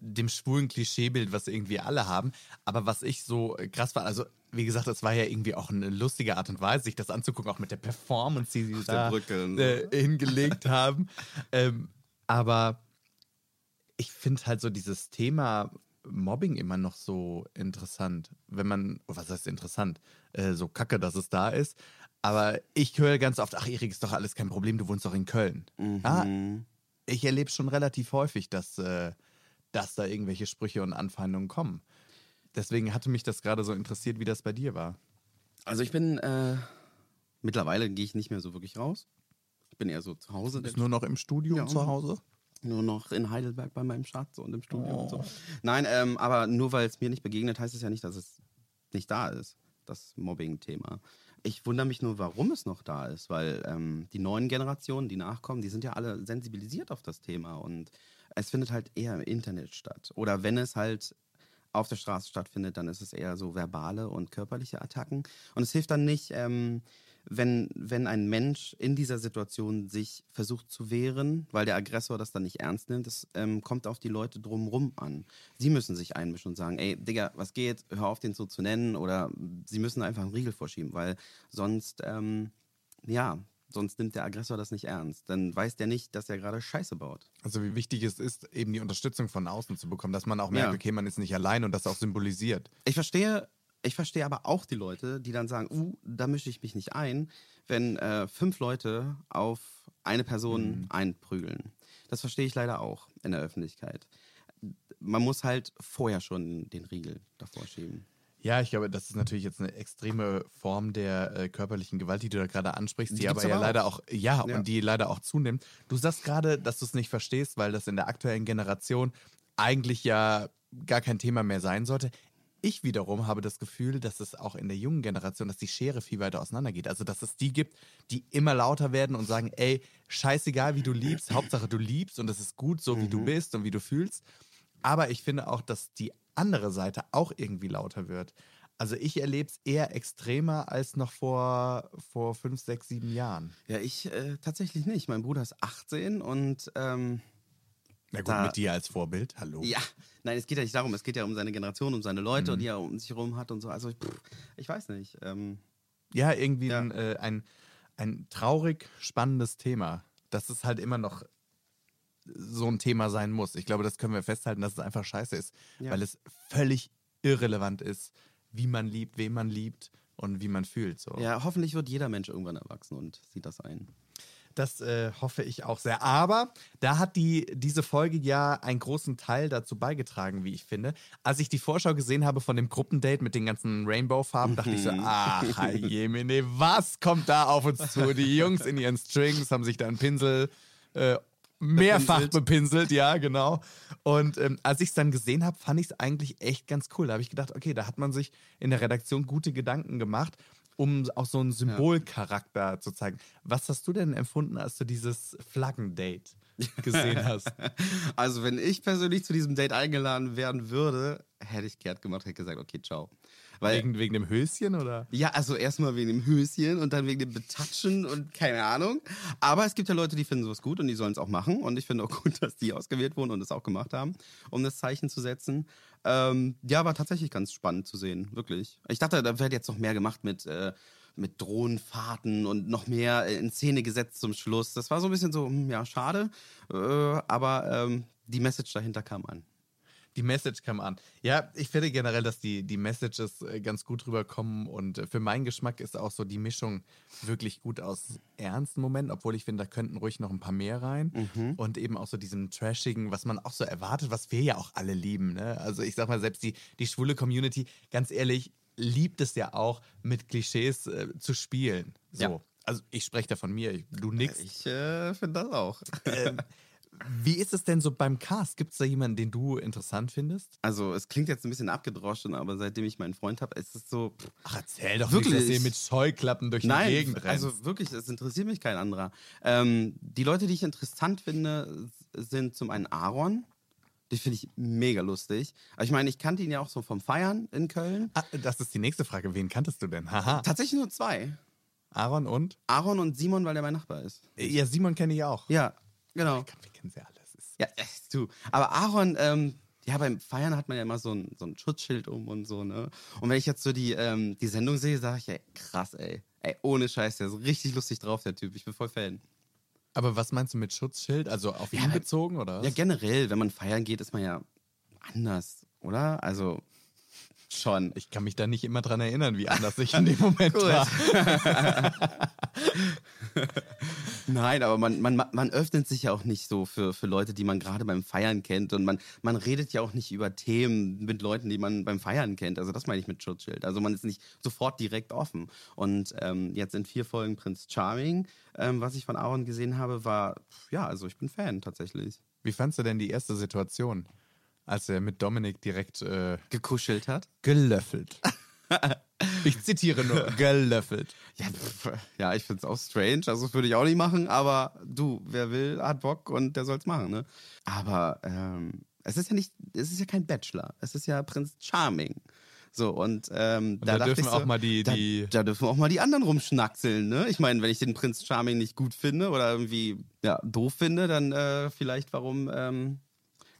Speaker 3: dem schwulen Klischeebild, was irgendwie alle haben. Aber was ich so krass war, also wie gesagt, das war ja irgendwie auch eine lustige Art und Weise, sich das anzugucken, auch mit der Performance, die sie da äh, hingelegt (laughs) haben. Ähm, aber ich finde halt so dieses Thema Mobbing immer noch so interessant, wenn man, oh, was heißt interessant, äh, so kacke, dass es da ist. Aber ich höre ganz oft, ach Erik, ist doch alles kein Problem, du wohnst doch in Köln. Ja, ich erlebe schon relativ häufig, dass, äh, dass da irgendwelche Sprüche und Anfeindungen kommen. Deswegen hatte mich das gerade so interessiert, wie das bei dir war.
Speaker 4: Also ich bin. Äh, mittlerweile gehe ich nicht mehr so wirklich raus. Ich bin eher so zu Hause.
Speaker 3: Bist nur noch im Studio
Speaker 4: Ja,
Speaker 3: zu Hause?
Speaker 4: nur noch in Heidelberg bei meinem Schatz und im Studio und so. Nein, ähm, aber nur weil es mir nicht begegnet, heißt es ja nicht, dass es nicht da ist, das Mobbing-Thema. Ich wundere mich nur, warum es noch da ist, weil ähm, die neuen Generationen, die nachkommen, die sind ja alle sensibilisiert auf das Thema und es findet halt eher im Internet statt. Oder wenn es halt auf der Straße stattfindet, dann ist es eher so verbale und körperliche Attacken. Und es hilft dann nicht, ähm, wenn, wenn ein Mensch in dieser Situation sich versucht zu wehren, weil der Aggressor das dann nicht ernst nimmt, das ähm, kommt auf die Leute drumrum an. Sie müssen sich einmischen und sagen, ey, Digga, was geht? Hör auf, den so zu nennen. Oder sie müssen einfach einen Riegel vorschieben, weil sonst, ähm, ja, sonst nimmt der Aggressor das nicht ernst. Dann weiß der nicht, dass er gerade Scheiße baut.
Speaker 3: Also wie wichtig es ist, eben die Unterstützung von außen zu bekommen, dass man auch merkt,
Speaker 4: Ja.
Speaker 3: okay, man ist nicht allein und das auch symbolisiert.
Speaker 4: Ich verstehe, ich verstehe aber auch die Leute, die dann sagen, uh, da mische ich mich nicht ein, wenn äh, fünf Leute auf eine Person einprügeln. Das verstehe ich leider auch in der Öffentlichkeit. Man muss halt vorher schon den Riegel davor schieben.
Speaker 3: Ja, ich glaube, das ist natürlich jetzt eine extreme Form der äh, körperlichen Gewalt, die du da gerade ansprichst, die,
Speaker 4: Die
Speaker 3: aber
Speaker 4: gibt's
Speaker 3: ja
Speaker 4: aber
Speaker 3: leider auch, ja,
Speaker 4: Ja.
Speaker 3: und die leider auch zunimmt. Du sagst gerade, dass du es nicht verstehst, weil das in der aktuellen Generation eigentlich ja gar kein Thema mehr sein sollte. Ich wiederum habe das Gefühl, dass es auch in der jungen Generation, dass die Schere viel weiter auseinandergeht. Also, dass es die gibt, die immer lauter werden und sagen, ey, scheißegal, wie du liebst, Hauptsache du liebst und es ist gut, so wie du bist und wie du fühlst. Aber ich finde auch, dass die andere Seite auch irgendwie lauter wird. Also ich erlebe es eher extremer als noch vor, vor fünf, sechs, sieben Jahren.
Speaker 4: Ja, ich äh, tatsächlich nicht. Mein Bruder ist 18 und ähm,
Speaker 3: Na gut,
Speaker 4: Da-
Speaker 3: mit dir als Vorbild, hallo.
Speaker 4: ja, nein, es geht ja nicht darum, es geht ja um seine Generation, um seine Leute, die er um sich herum hat und so. Also, pff, ich weiß nicht. Ähm,
Speaker 3: Ja, irgendwie
Speaker 4: Ja.
Speaker 3: Ein, äh, ein, ein traurig spannendes Thema, dass es halt immer noch so ein Thema sein muss. Ich glaube, das können wir festhalten, dass es einfach scheiße ist,
Speaker 4: Ja.
Speaker 3: weil es völlig irrelevant ist, wie man liebt, wen man liebt und wie man fühlt. So.
Speaker 4: ja, hoffentlich wird jeder Mensch irgendwann erwachsen und sieht das ein.
Speaker 3: Das äh, hoffe ich auch sehr. Aber da hat die, diese Folge ja einen großen Teil dazu beigetragen, wie ich finde. Als ich die Vorschau gesehen habe von dem Gruppendate mit den ganzen Rainbow-Farben, dachte ich so, ach, (laughs) jemine, was kommt da auf uns zu? Die Jungs in ihren Strings haben sich da einen Pinsel äh, mehrfach
Speaker 4: Bepinselt.
Speaker 3: bepinselt, ja, genau. Und ähm, als ich es dann gesehen habe, fand ich es eigentlich echt ganz cool. Da habe ich gedacht, okay, da hat man sich in der Redaktion gute Gedanken gemacht, um auch so einen Symbolcharakter zu zeigen. Was hast du denn empfunden, als du dieses Flaggendate gesehen (laughs) hast?
Speaker 4: Also, wenn ich persönlich zu diesem Date eingeladen werden würde, hätte ich kehrt gemacht, hätte gesagt, okay, ciao. Weil,
Speaker 3: wegen, wegen dem Höschen oder?
Speaker 4: ja, also erstmal wegen dem Höschen und dann wegen dem Betatschen und keine Ahnung. Aber es gibt ja Leute, die finden sowas gut und die sollen es auch machen. Und ich finde auch gut, (laughs) dass die ausgewählt wurden und es auch gemacht haben, um das Zeichen zu setzen. Ähm, ja, war tatsächlich ganz spannend zu sehen, wirklich. Ich dachte, da wird jetzt noch mehr gemacht mit, äh, mit Drohnenfahrten und noch mehr äh, in Szene gesetzt zum Schluss. Das war so ein bisschen so, hm, ja, schade. Äh, aber ähm, die Message dahinter kam an.
Speaker 3: Die Message kam an. Ja, ich finde generell, dass die, die Messages äh, ganz gut rüberkommen und äh, für meinen Geschmack ist auch so die Mischung wirklich gut aus ernsten Momenten, obwohl ich finde, da könnten ruhig noch ein paar mehr rein und eben auch so diesem Trashigen, was man auch so erwartet, was wir ja auch alle lieben. Ne? Also ich sag mal, selbst die, die schwule Community, ganz ehrlich, liebt es ja auch, mit Klischees äh, zu spielen. So.
Speaker 4: Ja.
Speaker 3: Also ich spreche da von mir, du nix.
Speaker 4: Ich äh, finde das auch.
Speaker 3: Ähm, (laughs) wie ist es denn so beim Cast? Gibt es da jemanden, den du interessant findest?
Speaker 4: Also, es klingt jetzt ein bisschen abgedroschen, aber seitdem ich meinen Freund habe, ist es so.
Speaker 3: Ach, erzähl doch
Speaker 4: Wirklich?
Speaker 3: nicht, dass ihr mit Scheuklappen durch die
Speaker 4: Nein,
Speaker 3: Gegend rennt.
Speaker 4: also wirklich, es interessiert mich kein anderer. Ähm, die Leute, die ich interessant finde, sind zum einen Aaron. Die finde ich mega lustig. Aber ich meine, ich kannte ihn ja auch so vom Feiern in Köln.
Speaker 3: ah, das ist die nächste Frage. Wen kanntest du denn? Haha.
Speaker 4: Tatsächlich nur zwei.
Speaker 3: Aaron und?
Speaker 4: Aaron und Simon, weil der mein Nachbar ist.
Speaker 3: Ja, Simon kenne ich auch.
Speaker 4: Ja, genau.
Speaker 3: Wir kennen sie alle. Das ist
Speaker 4: Ja, echt, du. Aber Aaron, ähm, ja, beim Feiern hat man ja immer so ein, so ein Schutzschild um und so, ne? Und wenn ich jetzt so die, ähm, die Sendung sehe, sage ich, ey, krass, ey. Ey, ohne Scheiß, der ist richtig lustig drauf, der Typ. Ich bin voll Fan.
Speaker 3: Aber was meinst du mit Schutzschild? Also auf ihn bezogen oder was?
Speaker 4: Ja, generell, wenn man feiern geht, ist man ja anders, oder? Also, schon.
Speaker 3: ich kann mich da nicht immer dran erinnern, wie anders ich in dem (laughs) Moment war. (laughs)
Speaker 4: Nein, aber man, man, man öffnet sich ja auch nicht so für, für Leute, die man gerade beim Feiern kennt. Und man, man redet ja auch nicht über Themen mit Leuten, die man beim Feiern kennt. Also das meine ich mit Schutzschild. Also man ist nicht sofort direkt offen. Und ähm, jetzt in vier Folgen Prinz Charming, ähm, was ich von Aaron gesehen habe, war, ja, also ich bin Fan tatsächlich.
Speaker 3: Wie fandst du denn die erste Situation, als er mit Dominik direkt äh,
Speaker 4: Gekuschelt hat?
Speaker 3: gelöffelt? (laughs) ich zitiere nur, gelöffelt.
Speaker 4: Ja, pff, ja ich finde es auch strange. Also das würde ich auch nicht machen, aber du, wer will, hat Bock und der soll es machen, ne? Aber ähm, es ist ja nicht, es ist ja kein Bachelor. Es ist ja Prinz Charming. So, und, ähm,
Speaker 3: da
Speaker 4: dachte
Speaker 3: dürfen
Speaker 4: ich so,
Speaker 3: auch mal die-
Speaker 4: da,
Speaker 3: die-
Speaker 4: da dürfen auch mal die anderen rumschnackseln, ne? Ich meine, wenn ich den Prinz Charming nicht gut finde oder irgendwie ja, doof finde, dann äh, vielleicht warum ähm,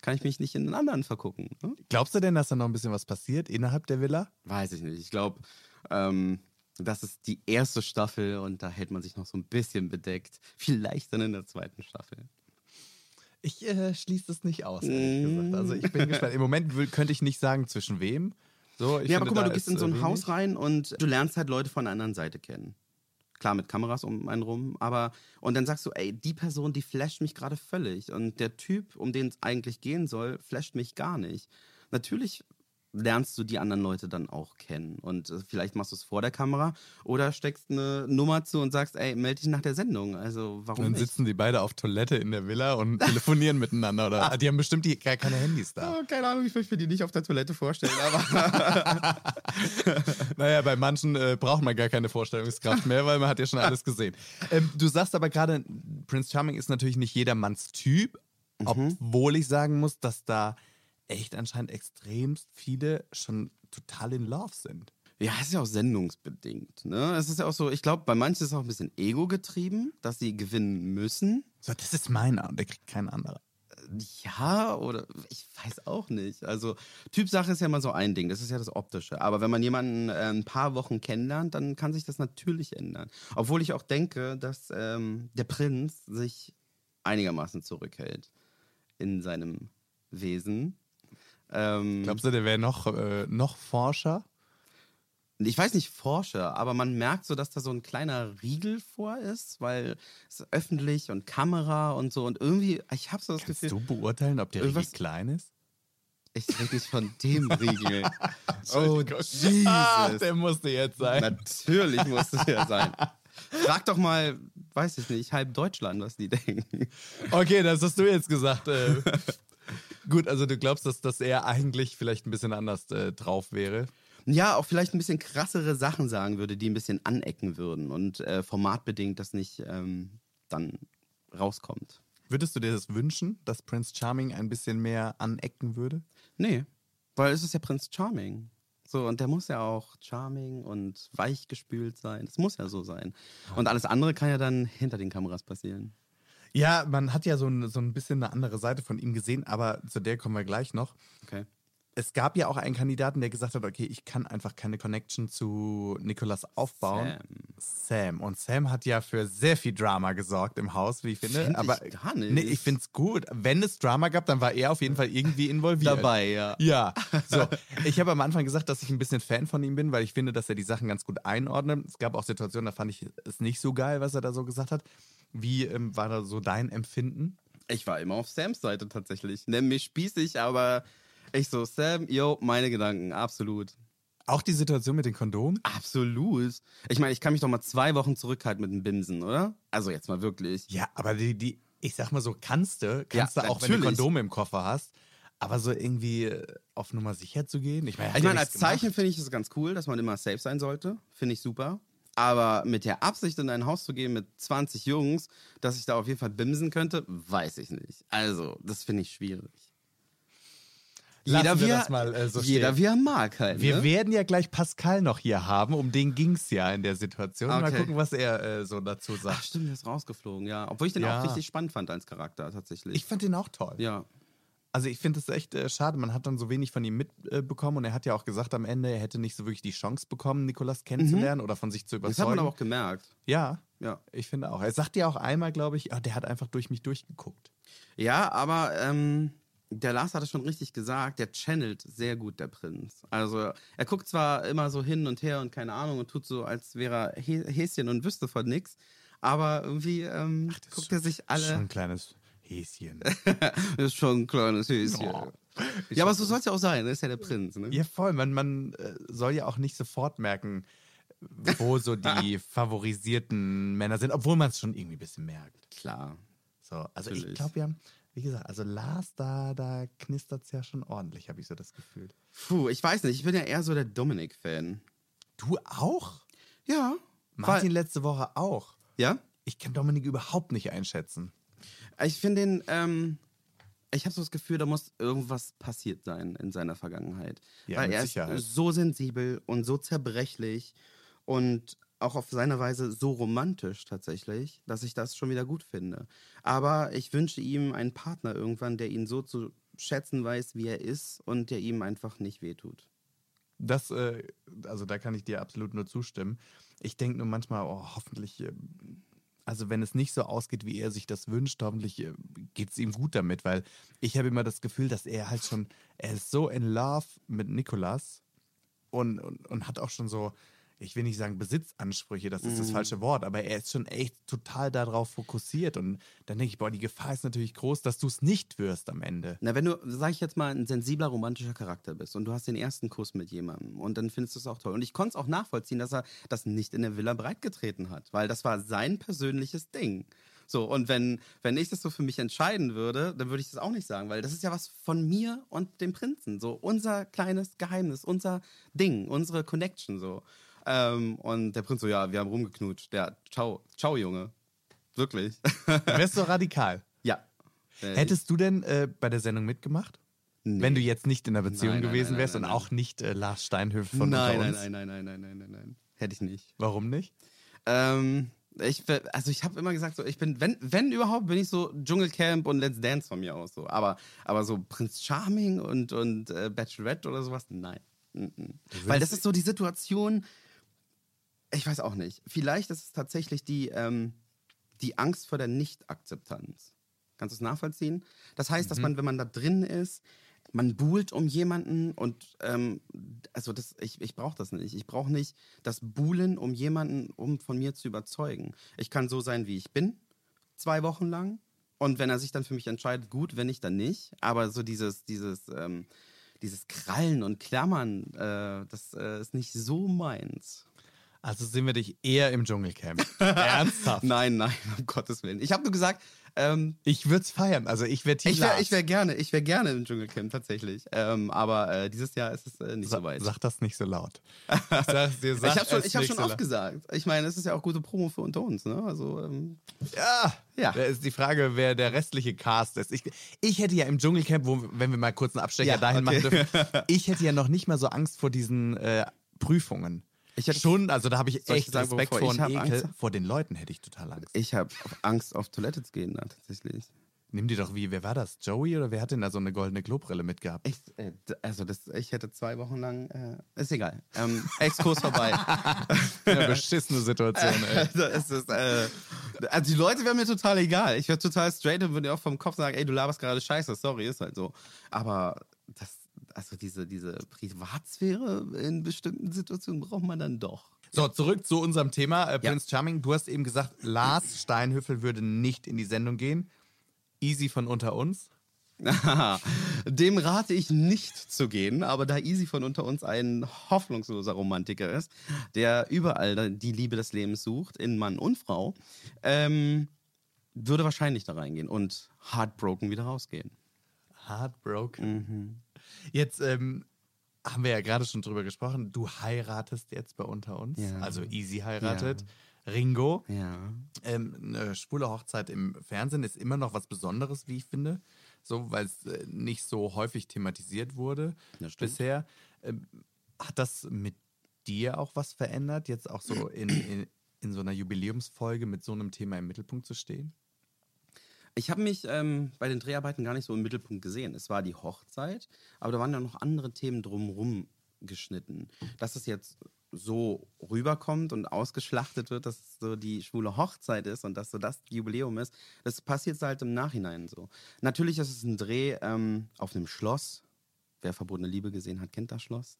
Speaker 4: kann ich mich nicht in den anderen vergucken. Ne?
Speaker 3: Glaubst du denn, dass da noch ein bisschen was passiert innerhalb der Villa?
Speaker 4: Weiß ich nicht. Ich glaube, ähm, das ist die erste Staffel und da hält man sich noch so ein bisschen bedeckt. Vielleicht dann in der zweiten Staffel.
Speaker 3: Ich äh, schließe das nicht aus, ehrlich gesagt. Also ich bin gespannt. Im Moment will, könnte ich nicht sagen, zwischen wem. So, ich
Speaker 4: ja, aber guck mal, du gehst in so ein
Speaker 3: wenig.
Speaker 4: Haus rein und du lernst halt Leute von der anderen Seite kennen. Klar, mit Kameras um einen rum, aber und dann sagst du, ey, die Person, die flasht mich gerade völlig. Und der Typ, um den es eigentlich gehen soll, flasht mich gar nicht. Natürlich lernst du die anderen Leute dann auch kennen. Und äh, vielleicht machst du es vor der Kamera oder steckst eine Nummer zu und sagst, ey, melde dich nach der Sendung. Also warum
Speaker 3: Dann
Speaker 4: nicht?
Speaker 3: sitzen die beide auf Toilette in der Villa und (laughs) telefonieren miteinander. Oder? Die haben bestimmt die, gar keine Handys da.
Speaker 4: Oh, keine Ahnung, ich möchte mir die nicht auf der Toilette vorstellen, aber (laughs) (laughs)
Speaker 3: Naja, bei manchen äh, braucht man gar keine Vorstellungskraft mehr, weil man hat ja schon alles gesehen. Ähm, du sagst aber gerade, Prince Charming ist natürlich nicht jedermanns Typ, obwohl ich sagen muss, dass da echt anscheinend extremst viele schon total in Love sind.
Speaker 4: Ja, es ist ja auch sendungsbedingt. Ne? Es ist ja auch so, ich glaube, bei manchen ist es auch ein bisschen ego getrieben, dass sie gewinnen müssen.
Speaker 3: So, das ist meiner und der kriegt keinen anderen.
Speaker 4: Ja, oder ich weiß auch nicht. Also, Typsache ist ja immer so ein Ding, das ist ja das Optische. Aber wenn man jemanden äh, ein paar Wochen kennenlernt, dann kann sich das natürlich ändern. Obwohl ich auch denke, dass ähm, der Prinz sich einigermaßen zurückhält in seinem Wesen. Ähm,
Speaker 3: Glaubst du, der wäre noch, äh, noch Forscher?
Speaker 4: ich weiß nicht Forscher, aber man merkt so, dass da so ein kleiner Riegel vor ist, weil es ist öffentlich und Kamera und so und irgendwie, ich habe so das
Speaker 3: Kannst
Speaker 4: Gefühl,
Speaker 3: du beurteilen, ob der
Speaker 4: Irgendwas-
Speaker 3: richtig klein ist?
Speaker 4: ich rede nicht von dem (laughs) Riegel. oh, Jesus.
Speaker 3: Ah, der musste jetzt sein.
Speaker 4: Natürlich muss es (laughs) ja sein. Frag doch mal, weiß ich nicht, halb Deutschland, was die denken.
Speaker 3: Okay, das hast du jetzt gesagt. Äh. (laughs) Gut, also du glaubst, dass, dass er eigentlich vielleicht ein bisschen anders äh, drauf wäre.
Speaker 4: Ja, auch vielleicht ein bisschen krassere Sachen sagen würde, die ein bisschen anecken würden und äh, formatbedingt das nicht ähm, dann rauskommt.
Speaker 3: Würdest du dir das wünschen, dass Prince Charming ein bisschen mehr anecken würde?
Speaker 4: Nee, weil es ist ja Prinz Charming. So, und der muss ja auch charming und weichgespült sein. Das muss ja so sein. Und alles andere kann ja dann hinter den Kameras passieren.
Speaker 3: Ja, man hat ja so ein, so ein bisschen eine andere Seite von ihm gesehen, aber zu der kommen wir gleich noch.
Speaker 4: Okay.
Speaker 3: Es gab ja auch einen Kandidaten, der gesagt hat, okay, ich kann einfach keine Connection zu Nicolas aufbauen. Sam. Und Sam hat ja für sehr viel Drama gesorgt im Haus, wie ich finde.
Speaker 4: Find ich
Speaker 3: aber
Speaker 4: gar nicht.
Speaker 3: Nee, ich finde es gut. Wenn es Drama gab, dann war er auf jeden Fall irgendwie involviert.
Speaker 4: ja.
Speaker 3: Ja, so. Ich habe am Anfang gesagt, dass ich ein bisschen Fan von ihm bin, weil ich finde, dass er die Sachen ganz gut einordnet. Es gab auch Situationen, da fand ich es nicht so geil, was er da so gesagt hat. Wie ähm, war da so dein Empfinden?
Speaker 4: Ich war immer auf Sams Seite tatsächlich. Nenn mich spießig, aber ich so, Sam, yo, meine Gedanken, absolut.
Speaker 3: Auch die Situation mit den Kondomen?
Speaker 4: Absolut. Ich meine, ich kann mich doch mal zwei Wochen zurückhalten mit dem Bimsen, oder? Also jetzt mal wirklich.
Speaker 3: Ja, aber die, die ich sag mal so, kannst du, kannst
Speaker 4: Ja,
Speaker 3: du auch, wenn du
Speaker 4: natürlich.
Speaker 3: Kondome im Koffer hast. Aber so irgendwie äh, auf Nummer sicher zu gehen? Ich meine,
Speaker 4: Ich meine, als. Zeichen finde ich es ganz cool, dass man immer safe sein sollte. Finde ich super. Aber mit der Absicht, in ein Haus zu gehen mit 20 Jungs, dass ich da auf jeden Fall bimsen könnte, weiß ich nicht. Also, das finde ich schwierig.
Speaker 3: Lassen wir das mal, äh, so
Speaker 4: jeder wie er mag halt.
Speaker 3: Wir
Speaker 4: ne?
Speaker 3: werden ja gleich Pascal noch hier haben, um den ging es ja in der Situation. Mal
Speaker 4: Okay.
Speaker 3: gucken, was er äh, so dazu
Speaker 4: Ach,
Speaker 3: sagt.
Speaker 4: stimmt, der ist rausgeflogen, ja. Obwohl ich den
Speaker 3: Ja.
Speaker 4: auch richtig spannend fand als Charakter, tatsächlich.
Speaker 3: Ich fand den auch toll.
Speaker 4: ja.
Speaker 3: Also ich finde es echt äh, schade, man hat dann so wenig von ihm mitbekommen und er hat ja auch gesagt am Ende, er hätte nicht so wirklich die Chance bekommen, Nikolas kennenzulernen oder von sich zu
Speaker 4: Das hat
Speaker 3: überzeugen.
Speaker 4: man aber auch gemerkt.
Speaker 3: ja,
Speaker 4: Ja.
Speaker 3: ich finde auch. Er sagt ja auch einmal, glaube ich, ah, der hat einfach durch mich durchgeguckt.
Speaker 4: Ja, aber ähm, der Lars hat es schon richtig gesagt, der channelt sehr gut, der Prinz. Also er guckt zwar immer so hin und her und keine Ahnung und tut so, als wäre er Hä- Häschen und wüsste von nix, aber irgendwie ähm, guckt er sich
Speaker 3: Schon
Speaker 4: alle.
Speaker 3: ein kleines Häschen. (laughs)
Speaker 4: ist schon ein kleines Häschen.
Speaker 3: Oh.
Speaker 4: Ja, aber so soll es ja auch sein, er ist ja der Prinz. Ne?
Speaker 3: ja, voll. Man, man äh, soll ja auch nicht sofort merken, wo so die (laughs) favorisierten Männer sind, obwohl man es schon irgendwie ein bisschen merkt.
Speaker 4: Klar.
Speaker 3: So, also ich
Speaker 4: Natürlich.
Speaker 3: glaube, wir haben, wie gesagt, also Lars, da, da knistert es ja schon ordentlich, habe ich so das Gefühl.
Speaker 4: Puh, ich weiß nicht, ich bin ja eher so der Dominik-Fan.
Speaker 3: Du auch?
Speaker 4: Ja.
Speaker 3: Martin letzte Woche auch.
Speaker 4: Ja?
Speaker 3: Ich kann Dominik überhaupt nicht einschätzen.
Speaker 4: Ich finde den, ähm, ich habe so das Gefühl, da muss irgendwas passiert sein in seiner Vergangenheit.
Speaker 3: Ja,
Speaker 4: Weil er
Speaker 3: Sicherheit.
Speaker 4: ist so sensibel und so zerbrechlich und auch auf seine Weise so romantisch tatsächlich, dass ich das schon wieder gut finde. Aber ich wünsche ihm einen Partner irgendwann, der ihn so zu schätzen weiß, wie er ist und der ihm einfach nicht wehtut.
Speaker 3: Das, äh, also da kann ich dir absolut nur zustimmen. Ich denke nur manchmal, oh, hoffentlich, äh, also wenn es nicht so ausgeht, wie er sich das wünscht, hoffentlich äh, geht es ihm gut damit, weil ich habe immer das Gefühl, dass er halt schon, er ist so in love mit Nikolas und, und, und hat auch schon so, ich will nicht sagen Besitzansprüche, das ist das falsche Wort, aber er ist schon echt total darauf fokussiert und dann denke ich, boah, die Gefahr ist natürlich groß, dass du es nicht wirst am Ende.
Speaker 4: Na, wenn du, sag ich jetzt mal, ein sensibler, romantischer Charakter bist und du hast den ersten Kuss mit jemandem und dann findest du es auch toll. Und ich konnte es auch nachvollziehen, dass er das nicht in der Villa breitgetreten hat, weil das war sein persönliches Ding. So, und wenn, wenn ich das so für mich entscheiden würde, dann würde ich das auch nicht sagen, weil das ist ja was von mir und dem Prinzen. So, unser kleines Geheimnis, unser Ding, unsere Connection so. Ähm, und der Prinz so, ja, wir haben rumgeknutscht. Ja, ciao, ciao, Junge. Wirklich.
Speaker 3: Wärst du radikal?
Speaker 4: ja. Äh,
Speaker 3: Hättest du denn äh, bei der Sendung mitgemacht?
Speaker 4: Nee.
Speaker 3: Wenn du jetzt nicht in einer Beziehung
Speaker 4: Nein,
Speaker 3: gewesen
Speaker 4: nein,
Speaker 3: wärst
Speaker 4: nein,
Speaker 3: und auch nicht äh, Lars Steinhöfe von
Speaker 4: nein, nein, nein, nein, nein, nein, nein, nein, nein. Hätte ich nicht.
Speaker 3: Warum nicht?
Speaker 4: Ähm, ich, also ich habe immer gesagt, so, ich bin, wenn, wenn überhaupt, bin ich so Dschungelcamp und Let's Dance von mir aus so. Aber, aber so Prinz Charming und, und äh, Bachelorette oder sowas, nein. Mhm. Weil das ist so die Situation, ich weiß auch nicht. Vielleicht ist es tatsächlich die, ähm, die Angst vor der Nicht-Akzeptanz. Kannst du es nachvollziehen? Das heißt, dass man, wenn man da drin ist, man buhlt um jemanden und ähm, also das, ich, ich brauche das nicht. Ich brauche nicht das Buhlen um jemanden, um von mir zu überzeugen. Ich kann so sein, wie ich bin, zwei Wochen lang. Und wenn er sich dann für mich entscheidet, gut, wenn nicht, dann nicht. Aber so dieses, dieses, ähm, dieses Krallen und Klammern, äh, das äh, ist nicht so meins.
Speaker 3: Also sehen wir dich eher im Dschungelcamp. (laughs) Ernsthaft?
Speaker 4: Nein, nein, um Gottes Willen. Ich habe nur gesagt, ähm,
Speaker 3: Ich würde es feiern. Also ich wäre Team
Speaker 4: ich wäre wär gerne, ich wäre gerne im Dschungelcamp tatsächlich. Ähm, aber äh, dieses Jahr ist es äh, nicht so
Speaker 3: Sa
Speaker 4: weit.
Speaker 3: sag das nicht so laut. (laughs) Ich sag's dir, sag
Speaker 4: ich habe schon, ich hab schon
Speaker 3: so
Speaker 4: oft
Speaker 3: laut.
Speaker 4: gesagt. Ich meine, es ist ja auch gute Promo für unter uns. Ne? Also ähm,
Speaker 3: Ja,
Speaker 4: Ja.
Speaker 3: Da ist die Frage, wer der restliche Cast ist. Ich, ich hätte ja im Dschungelcamp, wo, wenn wir mal kurz einen Abstecher
Speaker 4: Ja,
Speaker 3: dahin
Speaker 4: okay.
Speaker 3: machen dürfen, (laughs) ich hätte ja noch nicht mal so Angst vor diesen äh, Prüfungen.
Speaker 4: Ich hätte-
Speaker 3: schon, also da habe ich echt
Speaker 4: sagen,
Speaker 3: Respekt vor und Ekel.
Speaker 4: Angst?
Speaker 3: Vor den Leuten hätte ich total Angst.
Speaker 4: ich habe Angst, auf Toilette zu gehen, da, tatsächlich.
Speaker 3: Nimm dir doch wie, wer war das? Joey oder wer hat denn da so eine goldene Klobrille mitgehabt?
Speaker 4: Ich, äh, also das, ich hätte zwei Wochen lang, äh, ist egal. Ähm, Exkurs vorbei. (laughs)
Speaker 3: Eine beschissene Situation, ey. (laughs)
Speaker 4: das ist, äh, also die Leute wären mir total egal. Ich wäre total straight und würde auch vom Kopf sagen, ey, du laberst gerade scheiße, sorry, ist halt so. Aber das, also diese, diese Privatsphäre in bestimmten Situationen braucht man dann doch.
Speaker 3: So, zurück zu unserem Thema. Äh,
Speaker 4: Ja.
Speaker 3: Prinz Charming, du hast eben gesagt, Lars Steinhöfel würde nicht in die Sendung gehen. Easy von unter uns. (laughs)
Speaker 4: Dem rate ich nicht zu gehen, aber da Easy von unter uns ein hoffnungsloser Romantiker ist, der überall die Liebe des Lebens sucht, in Mann und Frau, ähm, würde wahrscheinlich da reingehen und heartbroken wieder rausgehen.
Speaker 3: Heartbroken. Jetzt ähm, haben wir ja gerade schon drüber gesprochen. Du heiratest jetzt bei unter uns.
Speaker 4: Ja.
Speaker 3: Also Easy heiratet. Ringo.
Speaker 4: Ja.
Speaker 3: Ähm, eine schwule Hochzeit im Fernsehen ist immer noch was Besonderes, wie ich finde. So, weil es äh, nicht so häufig thematisiert wurde bisher. Ähm, hat das mit dir auch was verändert, jetzt auch so in, in, in so einer Jubiläumsfolge mit so einem Thema im Mittelpunkt zu stehen?
Speaker 4: Ich habe mich ähm, bei den Dreharbeiten gar nicht so im Mittelpunkt gesehen. Es war die Hochzeit, aber da waren ja noch andere Themen drumherum geschnitten. Dass es jetzt so rüberkommt und ausgeschlachtet wird, dass es so die schwule Hochzeit ist und dass so das Jubiläum ist, das passiert halt im Nachhinein so. Natürlich ist es ein Dreh ähm, auf einem Schloss. Wer verbotene Liebe gesehen hat, kennt das Schloss.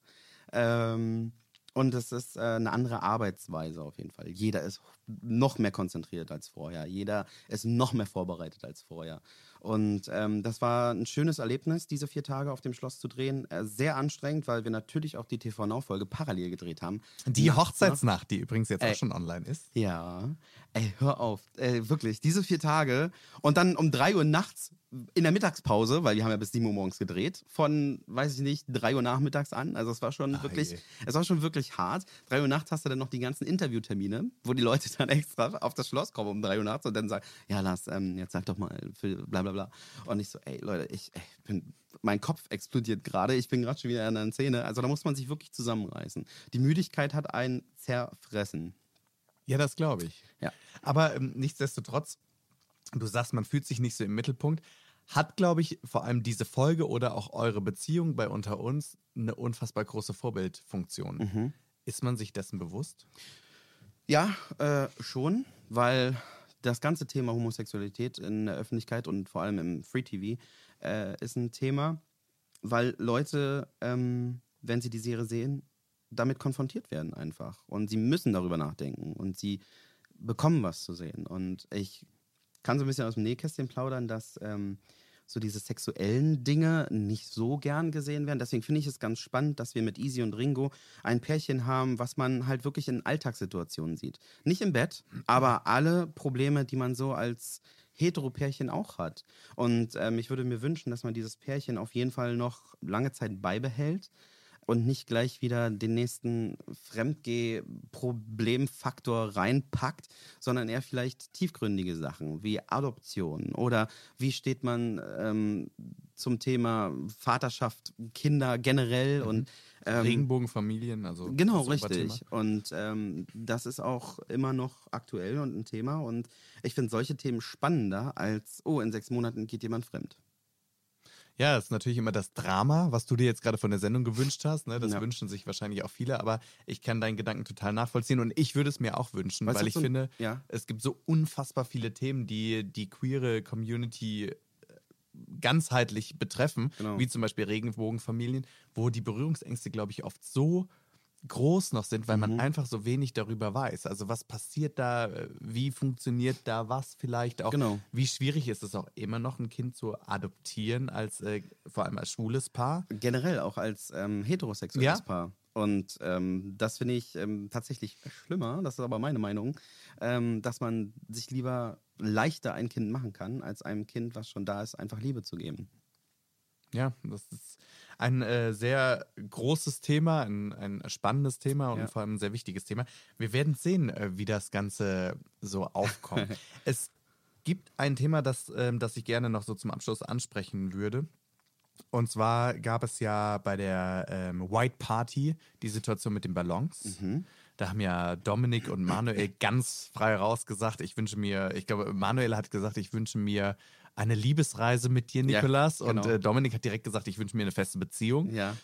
Speaker 4: Ähm, und es ist äh, eine andere Arbeitsweise auf jeden Fall. Jeder ist noch mehr konzentriert als vorher. Jeder ist noch mehr vorbereitet als vorher. Und ähm, das war ein schönes Erlebnis, diese vier Tage auf dem Schloss zu drehen. Äh, sehr anstrengend, weil wir natürlich auch die TV-Now-Folge parallel gedreht haben.
Speaker 3: Die Hochzeitsnacht, die übrigens jetzt
Speaker 4: Ey.
Speaker 3: auch schon online ist.
Speaker 4: Ja, ey, hör auf. Ey, wirklich, diese vier Tage und dann um drei Uhr nachts in der Mittagspause, weil wir haben ja bis sieben Uhr morgens gedreht, von, weiß ich nicht, drei Uhr nachmittags an. Also es war schon
Speaker 3: Ah,
Speaker 4: wirklich,
Speaker 3: je.
Speaker 4: es war schon wirklich hart. Drei Uhr nachts hast du dann noch die ganzen Interviewtermine, wo die Leute (laughs) dann extra auf das Schloss kommen um drei Uhr nachts und dann sagen, ja Lars, ähm, jetzt sag doch mal, für bla bla bla. Und ich so, ey Leute, ich, ey, bin, mein Kopf explodiert gerade, ich bin gerade schon wieder in einer Szene. Also da muss man sich wirklich zusammenreißen. Die Müdigkeit hat einen zerfressen.
Speaker 3: Ja, das glaube ich.
Speaker 4: Ja.
Speaker 3: Aber ähm, nichtsdestotrotz, du sagst, man fühlt sich nicht so im Mittelpunkt. Hat, glaube ich, vor allem diese Folge oder auch eure Beziehung bei Unter uns eine unfassbar große Vorbildfunktion. Ist man sich dessen bewusst?
Speaker 4: Ja, äh, schon, weil das ganze Thema Homosexualität in der Öffentlichkeit und vor allem im Free TV äh, ist ein Thema, weil Leute, ähm, wenn sie die Serie sehen, damit konfrontiert werden einfach. Und sie müssen darüber nachdenken und sie bekommen was zu sehen. Und ich kann so ein bisschen aus dem Nähkästchen plaudern, dass ähm, so diese sexuellen Dinge nicht so gern gesehen werden. Deswegen finde ich es ganz spannend, dass wir mit Easy und Ringo ein Pärchen haben, was man halt wirklich in Alltagssituationen sieht. Nicht im Bett, aber alle Probleme, die man so als Hetero-Pärchen auch hat. Und ähm, ich würde mir wünschen, dass man dieses Pärchen auf jeden Fall noch lange Zeit beibehält und nicht gleich wieder den nächsten Fremdgeh-Problemfaktor reinpackt, sondern eher vielleicht tiefgründige Sachen wie Adoption oder wie steht man ähm, zum Thema Vaterschaft, Kinder generell und ähm,
Speaker 3: Regenbogenfamilien, also
Speaker 4: Genau, richtig. Und ähm, das ist auch immer noch aktuell und ein Thema. Und ich finde solche Themen spannender als, oh, in sechs Monaten geht jemand fremd.
Speaker 3: Ja, das ist natürlich immer das Drama, was du dir jetzt gerade von der Sendung gewünscht hast. Ne? Das
Speaker 4: Ja.
Speaker 3: wünschen sich wahrscheinlich auch viele, aber ich kann deinen Gedanken total nachvollziehen und ich würde es mir auch wünschen,
Speaker 4: Weißt
Speaker 3: weil ich
Speaker 4: so
Speaker 3: finde,
Speaker 4: ja.
Speaker 3: es gibt so unfassbar viele Themen, die die queere Community äh, ganzheitlich betreffen,
Speaker 4: Genau.
Speaker 3: wie zum Beispiel Regenbogenfamilien, wo die Berührungsängste, glaube ich, oft so groß noch sind, weil
Speaker 4: Mhm.
Speaker 3: man einfach so wenig darüber weiß. Also was passiert da, äh, wie funktioniert da was vielleicht auch,
Speaker 4: Genau.
Speaker 3: wie schwierig ist es auch immer noch ein Kind zu adoptieren, als äh, vor allem als schwules Paar.
Speaker 4: Generell auch als ähm, heterosexuelles
Speaker 3: Ja.
Speaker 4: Paar. Und ähm, das finde ich ähm, tatsächlich schlimmer, das ist aber meine Meinung, ähm, dass man sich lieber leichter ein Kind machen kann, als einem Kind, was schon da ist, einfach Liebe zu geben.
Speaker 3: Ja, das ist ein äh, sehr großes Thema, ein, ein spannendes Thema und
Speaker 4: Ja.
Speaker 3: vor allem ein sehr wichtiges Thema. Wir werden sehen, äh, wie das Ganze so aufkommt. (laughs) es gibt ein Thema, das, ähm, das ich gerne noch so zum Abschluss ansprechen würde. Und zwar gab es ja bei der ähm, White Party die Situation mit den Ballons. Da haben ja Dominik und Manuel (clears throat) ganz frei rausgesagt, ich wünsche mir, ich glaube, Manuel hat gesagt, ich wünsche mir eine Liebesreise mit dir,
Speaker 4: Ja,
Speaker 3: Nikolas. Und
Speaker 4: genau.
Speaker 3: äh, Dominik hat direkt gesagt, ich wünsche mir eine feste Beziehung.
Speaker 4: Ja.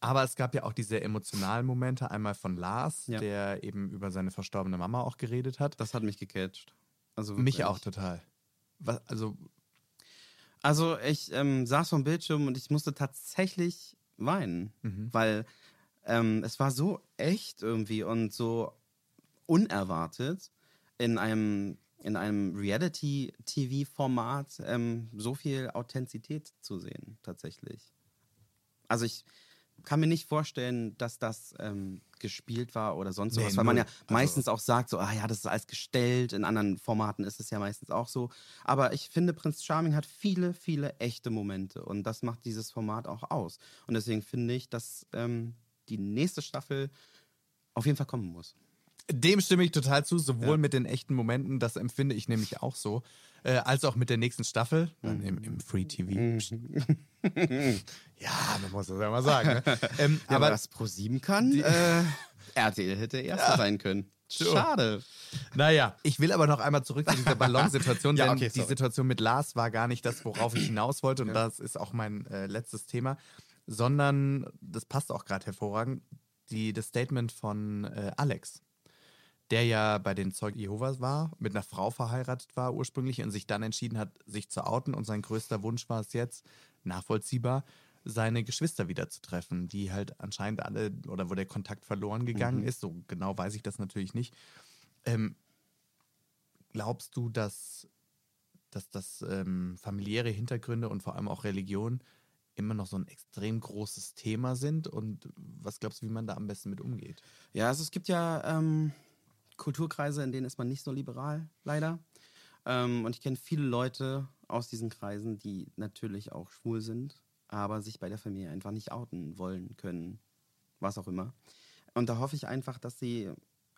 Speaker 3: Aber es gab ja auch diese emotionalen Momente, einmal von Lars,
Speaker 4: Ja.
Speaker 3: der eben über seine verstorbene Mama auch geredet hat.
Speaker 4: Das hat mich gecatcht. Also
Speaker 3: Mich auch total. Was, also,
Speaker 4: Also ich ähm, saß vom Bildschirm und ich musste tatsächlich weinen, weil ähm, es war so echt irgendwie und so unerwartet in einem in einem Reality-TV-Format ähm, so viel Authentizität zu sehen, tatsächlich. Also ich kann mir nicht vorstellen, dass das ähm, gespielt war oder sonst
Speaker 3: Nee,
Speaker 4: was, weil man ja
Speaker 3: Also-
Speaker 4: meistens auch sagt, so, ah ja, das ist alles gestellt. In anderen Formaten ist es ja meistens auch so. Aber ich finde, Prinz Charming hat viele, viele echte Momente und das macht dieses Format auch aus. Und deswegen finde ich, dass ähm, die nächste Staffel auf jeden Fall kommen muss.
Speaker 3: Dem stimme ich total zu, sowohl mit den echten Momenten, das empfinde ich nämlich auch so, äh, als auch mit der nächsten Staffel, dann im, im Free TV. (laughs) ja, man muss das ja mal sagen. Ne? (laughs) Ähm,
Speaker 4: Aber
Speaker 3: aber
Speaker 4: was Pro7 kann, äh, RTL hätte erster sein können. Schade.
Speaker 3: Naja, ich will aber noch einmal zurück zu dieser Ballonsituation, (laughs)
Speaker 4: Ja,
Speaker 3: denn
Speaker 4: okay,
Speaker 3: die. Situation mit Lars war gar nicht das, worauf ich (clears throat) hinaus wollte und das ist auch mein äh, letztes Thema, sondern das passt auch gerade hervorragend, die, das Statement von äh, Alex, der ja bei den Zeugen Jehovas war, mit einer Frau verheiratet war ursprünglich und sich dann entschieden hat, sich zu outen und sein größter Wunsch war es jetzt, nachvollziehbar, seine Geschwister wieder zu treffen, die halt anscheinend alle oder wo der Kontakt verloren gegangen ist. So genau weiß ich das natürlich nicht. Ähm, glaubst du, dass dass das ähm, familiäre Hintergründe und vor allem auch Religion immer noch so ein extrem großes Thema sind. Und was glaubst du, wie man da am besten mit umgeht?
Speaker 4: Ja, also es gibt ja ähm, Kulturkreise, in denen ist man nicht so liberal, leider. Ähm, und ich kenne viele Leute aus diesen Kreisen, die natürlich auch schwul sind, aber sich bei der Familie einfach nicht outen wollen können, was auch immer. Und da hoffe ich einfach, dass sie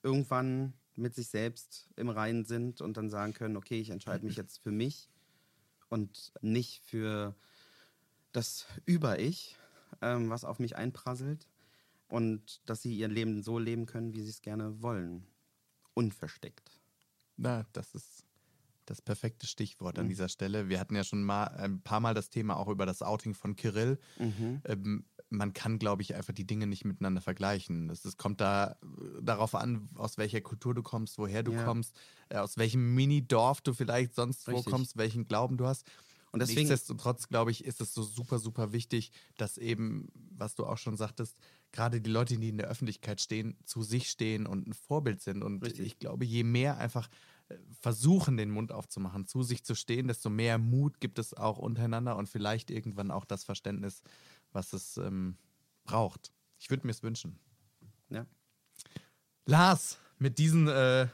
Speaker 4: irgendwann mit sich selbst im Reinen sind und dann sagen können, okay, ich entscheide mich jetzt für mich und nicht für das Über-Ich, ähm, was auf mich einprasselt und dass sie ihr Leben so leben können, wie sie es gerne wollen. Unversteckt.
Speaker 3: Na, das ist das perfekte Stichwort an dieser Stelle. Wir hatten ja schon mal ein paar Mal das Thema auch über das Outing von Kirill. Ähm, man kann, glaube ich, einfach die Dinge nicht miteinander vergleichen. Es, kommt da darauf an, aus welcher Kultur du kommst, woher du
Speaker 4: Ja.
Speaker 3: kommst, äh, aus welchem Mini-Dorf du vielleicht sonst wo kommst, welchen Glauben du hast.
Speaker 4: Und deswegen-
Speaker 3: Nichtsdestotrotz, glaube ich, ist es so super, super wichtig, dass eben, was du auch schon sagtest, gerade die Leute, die in der Öffentlichkeit stehen, zu sich stehen und ein Vorbild sind. Und
Speaker 4: Richtig.
Speaker 3: ich glaube, je mehr einfach äh, versuchen, den Mund aufzumachen, zu sich zu stehen, desto mehr Mut gibt es auch untereinander und vielleicht irgendwann auch das Verständnis, was es ähm, braucht. Ich würde mir es wünschen.
Speaker 4: Ja.
Speaker 3: Lars, mit diesen äh,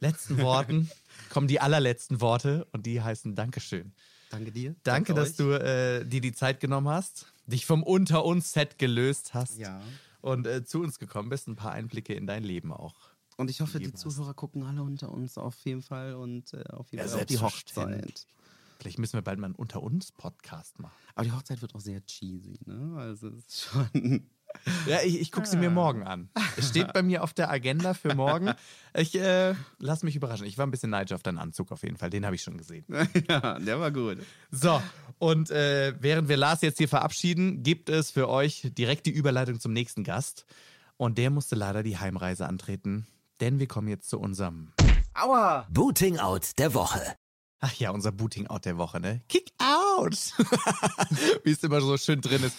Speaker 3: letzten Worten (laughs) kommen die allerletzten Worte und die heißen Dankeschön.
Speaker 4: Danke dir.
Speaker 3: Danke, dass
Speaker 4: euch.
Speaker 3: du äh, dir die Zeit genommen hast, dich vom Unter uns Set gelöst hast
Speaker 4: Ja.
Speaker 3: und äh, zu uns gekommen bist, ein paar Einblicke in dein Leben auch.
Speaker 4: Und ich hoffe, die
Speaker 3: hast.
Speaker 4: Zuhörer gucken alle unter uns auf jeden Fall und äh, auf jeden
Speaker 3: Ja,
Speaker 4: Fall auf die. Hochzeit.
Speaker 3: Vielleicht müssen wir bald mal einen Unter uns Podcast machen.
Speaker 4: Aber die Hochzeit wird auch sehr cheesy, ne? Also es ist schon.
Speaker 3: Ja, ich, ich gucke sie mir morgen an. Es steht bei mir auf der Agenda für morgen. Ich äh, lass mich überraschen. Ich war ein bisschen neidisch auf deinen Anzug auf jeden Fall. Den habe ich schon gesehen. (laughs)
Speaker 4: ja, der war gut.
Speaker 3: So, und äh, während wir Lars jetzt hier verabschieden, gibt es für euch direkt die Überleitung zum nächsten Gast. Und der musste leider die Heimreise antreten, denn wir kommen jetzt zu unserem,
Speaker 5: Aua!
Speaker 2: Booting Out der Woche.
Speaker 3: ach ja, unser Booting-Out der Woche, ne? Kick out! (laughs) Wie es immer so schön drin ist.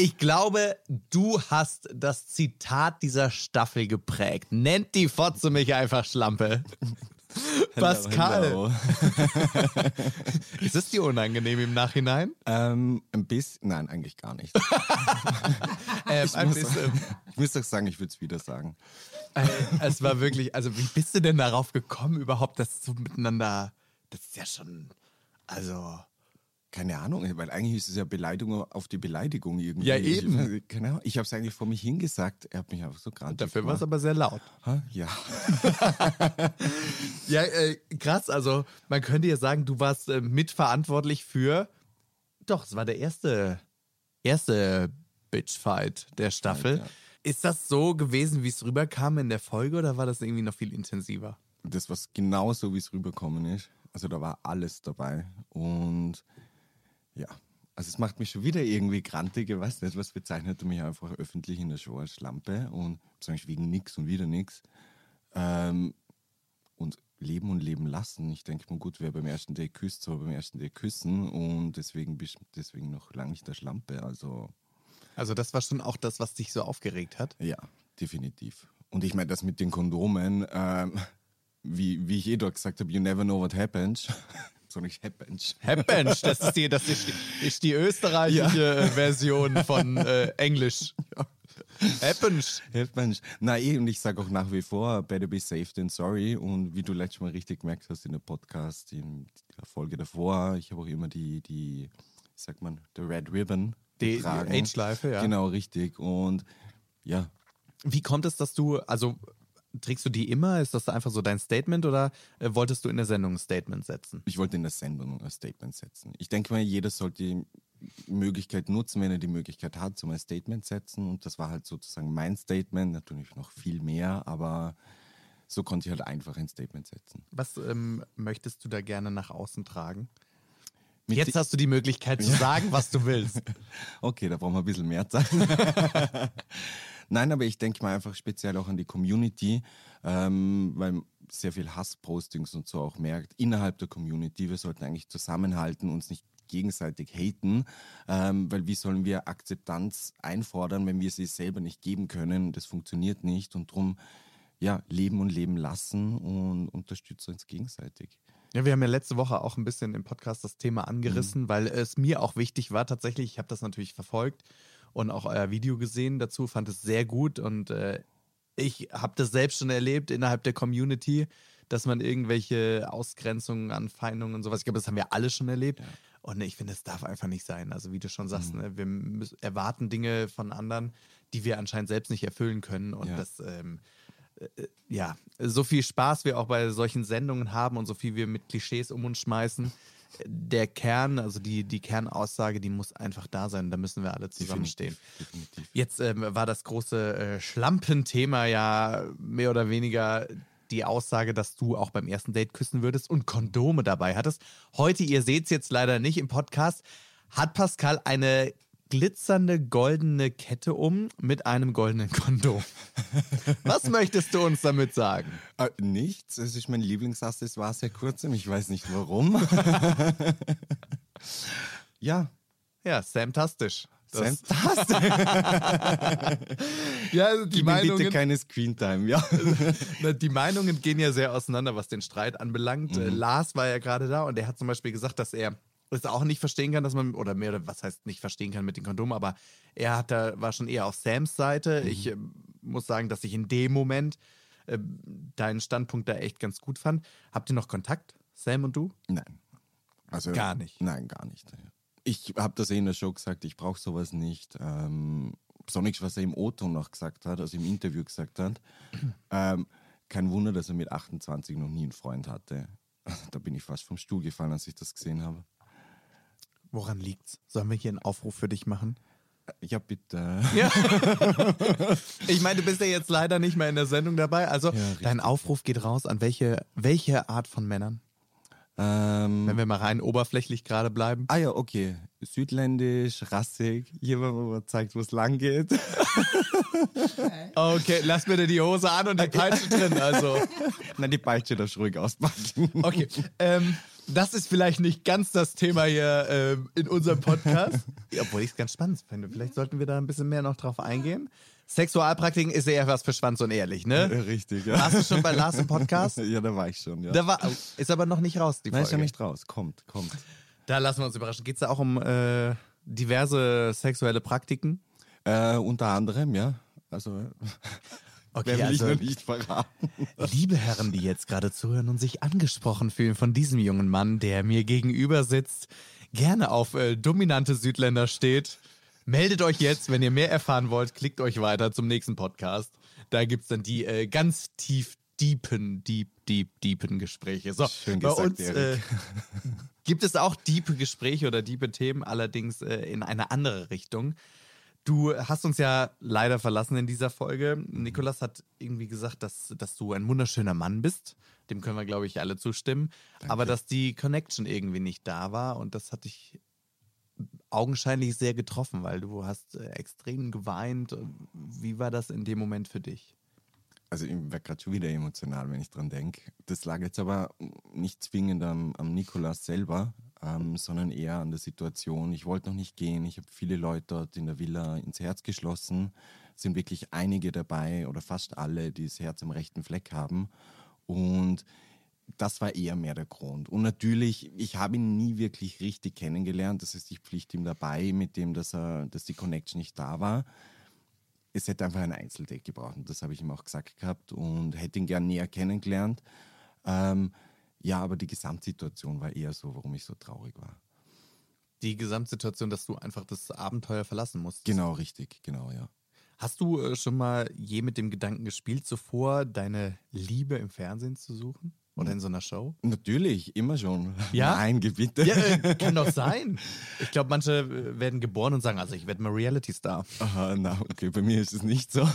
Speaker 3: Ich glaube, du hast das Zitat dieser Staffel geprägt. Nennt die Fotze mich einfach Schlampe. Pascal, (laughs) ist es dir unangenehm im Nachhinein?
Speaker 6: Ähm, ein bisschen, nein, eigentlich gar nicht. (laughs)
Speaker 3: Ähm, ein
Speaker 6: muss,
Speaker 3: bisschen. (laughs)
Speaker 6: ich muss doch sagen, ich würde es wieder sagen.
Speaker 3: Äh, es war wirklich, also wie bist du denn darauf gekommen, überhaupt das so miteinander? Das ist ja schon, also.
Speaker 6: Keine Ahnung, weil eigentlich ist es ja Beleidigung auf die Beleidigung irgendwie.
Speaker 3: Ja, eben.
Speaker 6: Ich, keine Ahnung, ich habe es eigentlich vor mich hingesagt. Er hat mich einfach so grantig
Speaker 3: Dafür war es aber sehr laut.
Speaker 6: Ha? Ja. (laughs)
Speaker 3: Ja, äh, krass. Also, man könnte ja sagen, du warst äh, mitverantwortlich für. Doch, es war der erste, erste Bitchfight der Staffel.
Speaker 6: Ja.
Speaker 3: Ist das so gewesen, wie es rüberkam in der Folge oder war das irgendwie noch viel intensiver?
Speaker 6: Das war genauso, wie es rüberkommen ist. Also da war alles dabei. Und ja, also es macht mich schon wieder irgendwie grantig. Ich weiß nicht, was bezeichnet mich einfach öffentlich in der Show als Schlampe und sage wegen nix und wieder nix. Ähm, und leben und leben lassen. Ich denke mal, gut, wer beim ersten Date küsst, soll beim ersten Date küssen und deswegen bist deswegen noch lange nicht der Schlampe. Also
Speaker 3: Also, das war schon auch das, was dich so aufgeregt hat.
Speaker 6: ja, definitiv. Und ich meine, das mit den Kondomen, ähm, wie, wie ich eh dort gesagt habe, you never know what happens. So nicht happens.
Speaker 3: Happensch, das ist die, das ist die, ist die österreichische äh, Version von äh, Englisch. Happensch.
Speaker 6: Happens. Na eh, und ich sage auch nach wie vor, better be safe than sorry. Und wie du letztes Mal richtig gemerkt hast in der Podcast, in der Folge davor, ich habe auch immer die, die, sagt man, der Red Ribbon
Speaker 3: Die- die. Age-Schleife, ja.
Speaker 6: Genau, richtig. Und ja,
Speaker 3: Wie kommt es, dass du, also trägst du die immer? Ist das einfach so dein Statement oder äh, wolltest du in der Sendung ein Statement setzen?
Speaker 6: Ich wollte in der Sendung ein Statement setzen. Ich denke mal, jeder sollte die Möglichkeit nutzen, wenn er die Möglichkeit hat, zum ein Statement setzen. Und das war halt sozusagen mein Statement, natürlich noch viel mehr, aber so konnte ich halt einfach ein Statement setzen.
Speaker 3: Was ähm, möchtest du da gerne nach außen tragen?
Speaker 6: Mit
Speaker 3: Jetzt hast du die Möglichkeit zu sagen, was du willst. (laughs)
Speaker 6: Okay, da brauchen wir ein bisschen mehr Zeit. (laughs) Nein, aber ich denke mal einfach speziell auch an die Community, ähm, weil sehr viel Hasspostings und so auch merkt innerhalb der Community. Wir sollten eigentlich zusammenhalten, uns nicht gegenseitig haten, ähm, weil wie sollen wir Akzeptanz einfordern, wenn wir sie selber nicht geben können? Das funktioniert nicht und darum, ja, leben und leben lassen und unterstützen uns gegenseitig.
Speaker 3: Ja, wir haben ja letzte Woche auch ein bisschen im Podcast das Thema angerissen,
Speaker 6: Mhm.
Speaker 3: weil es mir auch wichtig war, tatsächlich, ich habe das natürlich verfolgt und auch euer Video gesehen dazu, fand es sehr gut und äh, ich habe das selbst schon erlebt innerhalb der Community, dass man irgendwelche Ausgrenzungen, Anfeindungen und sowas, ich glaube, das haben wir alle schon erlebt. Und ich finde, es darf einfach nicht sein. Also wie du schon sagst,
Speaker 6: Mhm.
Speaker 3: ne, wir müssen, erwarten Dinge von anderen, die wir anscheinend selbst nicht erfüllen können. Und
Speaker 6: Ja.
Speaker 3: das, ähm, äh, ja, so viel Spaß wir auch bei solchen Sendungen haben und so viel wir mit Klischees um uns schmeißen. Der Kern, also die, die Kernaussage, die muss einfach da sein. Da müssen wir alle zusammenstehen.
Speaker 6: Definitiv. definitiv.
Speaker 3: Jetzt ähm, war das große äh, Schlampenthema ja mehr oder weniger die Aussage, dass du auch beim ersten Date küssen würdest und Kondome dabei hattest. Heute, ihr seht es jetzt leider nicht im Podcast, hat Pascal eine glitzernde goldene Kette um mit einem goldenen Kondom. Was möchtest du uns damit sagen?
Speaker 6: Äh, nichts. Es ist mein Lieblingsaccessoire seit kurzem. Ich weiß nicht warum. (laughs) ja,
Speaker 3: Ja, Sam-tastisch. Das-
Speaker 6: fantastisch. (laughs)
Speaker 3: Ja, also die
Speaker 6: Gib mir bitte
Speaker 3: Meinungen,
Speaker 6: keine Screentime, ja. (laughs)
Speaker 3: Die Meinungen gehen ja sehr auseinander, was den Streit anbelangt.
Speaker 6: Mhm.
Speaker 3: Äh, Lars war ja gerade da und er hat zum Beispiel gesagt, dass er es auch nicht verstehen kann, dass man, oder mehr, oder was heißt nicht verstehen kann mit den Kondomen, aber er hat da, war schon eher auf Sams Seite.
Speaker 6: Mhm.
Speaker 3: Ich äh, muss sagen, dass ich in dem Moment äh, deinen Standpunkt da echt ganz gut fand. Habt ihr noch Kontakt, Sam und du?
Speaker 6: Nein. Also,
Speaker 3: Gar nicht?
Speaker 6: Nein, gar nicht. Ich habe das eh in der Show gesagt, ich brauche sowas nicht. Ähm, besonders, was er im O-Ton noch gesagt hat, also im Interview gesagt hat. (clears throat) Ähm, kein Wunder, dass er mit 28 noch nie einen Freund hatte. (laughs) Da bin ich fast vom Stuhl gefallen, als ich das gesehen habe.
Speaker 3: Woran liegt's? Sollen wir hier einen Aufruf für dich machen?
Speaker 6: Ja, bitte.
Speaker 3: Ja. (laughs) ich meine, du bist ja jetzt leider nicht mehr in der Sendung dabei. Also,
Speaker 6: richtig.
Speaker 3: dein Aufruf geht raus an welche, welche Art von Männern?
Speaker 6: Ähm,
Speaker 3: Wenn wir mal rein oberflächlich gerade bleiben.
Speaker 6: ah ja, okay. Südländisch, rassig, jemand, wo man zeigt, wo es lang geht. (laughs)
Speaker 3: Okay, lass bitte die Hose an und die Peitsche drin. Also, (laughs)
Speaker 6: Nein, die Peitsche darfst du ruhig auspacken.
Speaker 3: okay. Ähm, das ist vielleicht nicht ganz das Thema hier ähm, in unserem Podcast. (laughs) Obwohl ich es ganz spannend finde. Vielleicht sollten wir da ein bisschen mehr noch drauf eingehen. Sexualpraktiken ist eher was für Schwanz und ehrlich, ne?
Speaker 6: Richtig, ja.
Speaker 3: Warst du schon bei Lars im Podcast? (laughs)
Speaker 6: Ja, da war ich schon, ja.
Speaker 3: Da war, ist aber noch nicht raus, die
Speaker 6: Nein,
Speaker 3: Folge.
Speaker 6: ist ja nicht raus. Kommt, kommt.
Speaker 3: Da lassen wir uns überraschen. Geht es da auch um äh, diverse sexuelle Praktiken?
Speaker 6: Äh, unter anderem, ja. Also, (laughs)
Speaker 3: Okay,
Speaker 6: mehr will
Speaker 3: also-
Speaker 6: ich noch nicht verraten. (laughs)
Speaker 3: Liebe Herren, die jetzt gerade zuhören und sich angesprochen fühlen von diesem jungen Mann, der mir gegenüber sitzt, gerne auf äh, dominante Südländer steht, meldet euch jetzt, wenn ihr mehr erfahren wollt, klickt euch weiter zum nächsten Podcast. Da gibt es dann die äh, ganz tief, deepen, deep, deep, deepen Gespräche. So,
Speaker 6: Schön
Speaker 3: bei
Speaker 6: gesagt,
Speaker 3: uns äh, (laughs) gibt es auch diepe Gespräche oder diepe Themen, allerdings äh, in eine andere Richtung. Du hast uns ja leider verlassen in dieser Folge. Nikolas hat irgendwie gesagt, dass, dass du ein wunderschöner Mann bist. Dem können wir, glaube ich, alle zustimmen. Aber dass die Connection irgendwie nicht da war und das hat dich augenscheinlich sehr getroffen, weil du hast äh, extrem geweint. Wie war das in dem Moment für dich?
Speaker 6: Also ich werde gerade schon wieder emotional, wenn ich dran denke. Das lag jetzt aber nicht zwingend am, am Nikolas selber, ähm, sondern eher an der Situation. Ich wollte noch nicht gehen. Ich habe viele Leute dort in der Villa ins Herz geschlossen. Es sind wirklich einige dabei oder fast alle, die das Herz am rechten Fleck haben. Und das war eher mehr der Grund. Und natürlich, ich habe ihn nie wirklich richtig kennengelernt. Das heißt, ich pflichte ihm dabei, mit dem, dass, er, dass die Connection nicht da war es hätte einfach ein Einzeldate gebraucht. Und das habe ich ihm auch gesagt gehabt und hätte ihn gern näher kennengelernt. Ähm, ja, aber die Gesamtsituation war eher so, warum ich so traurig war.
Speaker 3: Die Gesamtsituation, dass du einfach das Abenteuer verlassen musst.
Speaker 6: Genau, richtig, genau, ja.
Speaker 3: Hast du äh, schon mal je mit dem Gedanken gespielt, zuvor deine Liebe im Fernsehen zu suchen? Oder in so einer Show?
Speaker 6: Natürlich, immer schon. (laughs)
Speaker 3: Ja?
Speaker 6: Nein, bitte.
Speaker 3: Ja, äh, (laughs) kann doch sein. Ich glaube, manche äh, werden geboren und sagen, also ich werde mal Reality-Star.
Speaker 6: Aha, na, okay, bei mir ist es nicht so.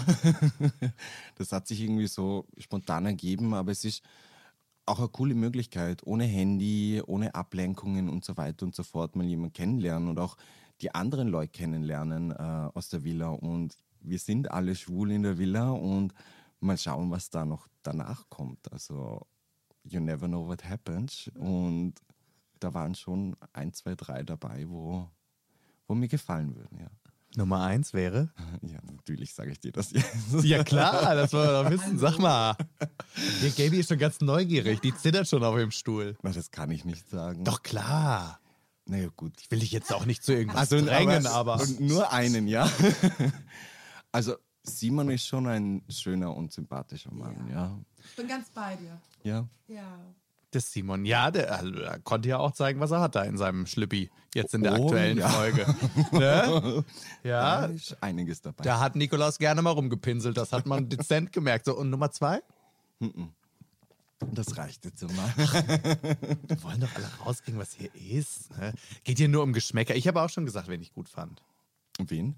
Speaker 6: (laughs) Das hat sich irgendwie so spontan ergeben, aber es ist auch eine coole Möglichkeit, ohne Handy, ohne Ablenkungen und so weiter und so fort mal jemanden kennenlernen und auch die anderen Leute kennenlernen äh, aus der Villa. Und wir sind alle schwul in der Villa und mal schauen, was da noch danach kommt. Also, you never know what happens. Und da waren schon ein, zwei, drei dabei, wo, wo mir gefallen würden, ja.
Speaker 3: Nummer eins wäre? (laughs)
Speaker 6: Ja, natürlich sage ich dir das jetzt.
Speaker 3: Ja klar, (laughs) das wollen wir doch wissen. Sag mal. (laughs) Der Gaby ist schon ganz neugierig. Die zittert schon auf dem Stuhl.
Speaker 6: Na, das kann ich nicht sagen.
Speaker 3: Doch klar.
Speaker 6: Naja, gut.
Speaker 3: Ich will dich jetzt auch nicht zu irgendwas
Speaker 6: Also
Speaker 3: drängen, aber...
Speaker 6: und nur einen, ja. Also Simon ist schon ein schöner und sympathischer Mann, ja.
Speaker 7: Ich bin ganz bei dir.
Speaker 6: Ja.
Speaker 7: Ja.
Speaker 3: Das Simon, ja, der, also, er konnte ja auch zeigen, was er hat da in seinem Schlüppi. Jetzt in der
Speaker 6: Oh,
Speaker 3: aktuellen
Speaker 6: ja.
Speaker 3: Folge. (laughs) ne?
Speaker 6: Da
Speaker 3: Ja,
Speaker 6: ist einiges dabei.
Speaker 3: da hat Nikolaus gerne mal rumgepinselt. Das hat man (laughs) dezent gemerkt. So, und Nummer zwei?
Speaker 6: Das reicht jetzt mal. (laughs)
Speaker 3: Wir wollen doch alle rauskriegen, was hier ist. Ne? Geht hier nur um Geschmäcker. Ich habe auch schon gesagt, wen ich gut fand.
Speaker 6: Wen?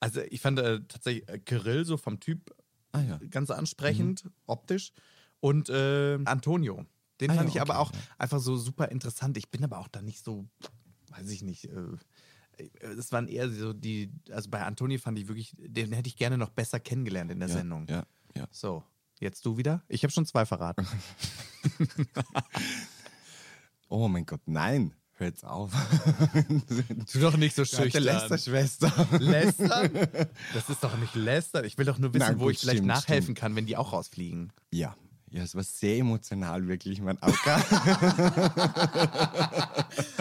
Speaker 3: Also ich fand äh, tatsächlich äh, Kirill so vom Typ
Speaker 6: Ah ja.
Speaker 3: ganz ansprechend, optisch. Und äh, Antonio. Den
Speaker 6: Ah
Speaker 3: fand
Speaker 6: ja,
Speaker 3: ich aber
Speaker 6: okay,
Speaker 3: auch einfach so super interessant. Ich bin aber auch da nicht so, weiß ich nicht. Äh, es waren eher so die, also bei Antonio fand ich wirklich, den hätte ich gerne noch besser kennengelernt in der
Speaker 6: ja,
Speaker 3: Sendung.
Speaker 6: Ja, ja.
Speaker 3: So, jetzt du wieder? Ich habe schon zwei verraten. (laughs)
Speaker 6: Oh mein Gott, nein. Hör jetzt auf. (laughs)
Speaker 3: tu doch nicht so
Speaker 6: Schüchtern. Lästerschwester.
Speaker 3: Lästern? (laughs) Das ist doch nicht lästern. Ich will doch nur wissen, wo
Speaker 6: gut,
Speaker 3: ich vielleicht
Speaker 6: stimmt,
Speaker 3: nachhelfen
Speaker 6: stimmt.
Speaker 3: kann, wenn die auch rausfliegen.
Speaker 6: Ja. Ja, es war sehr emotional, wirklich, mein Auge. (laughs)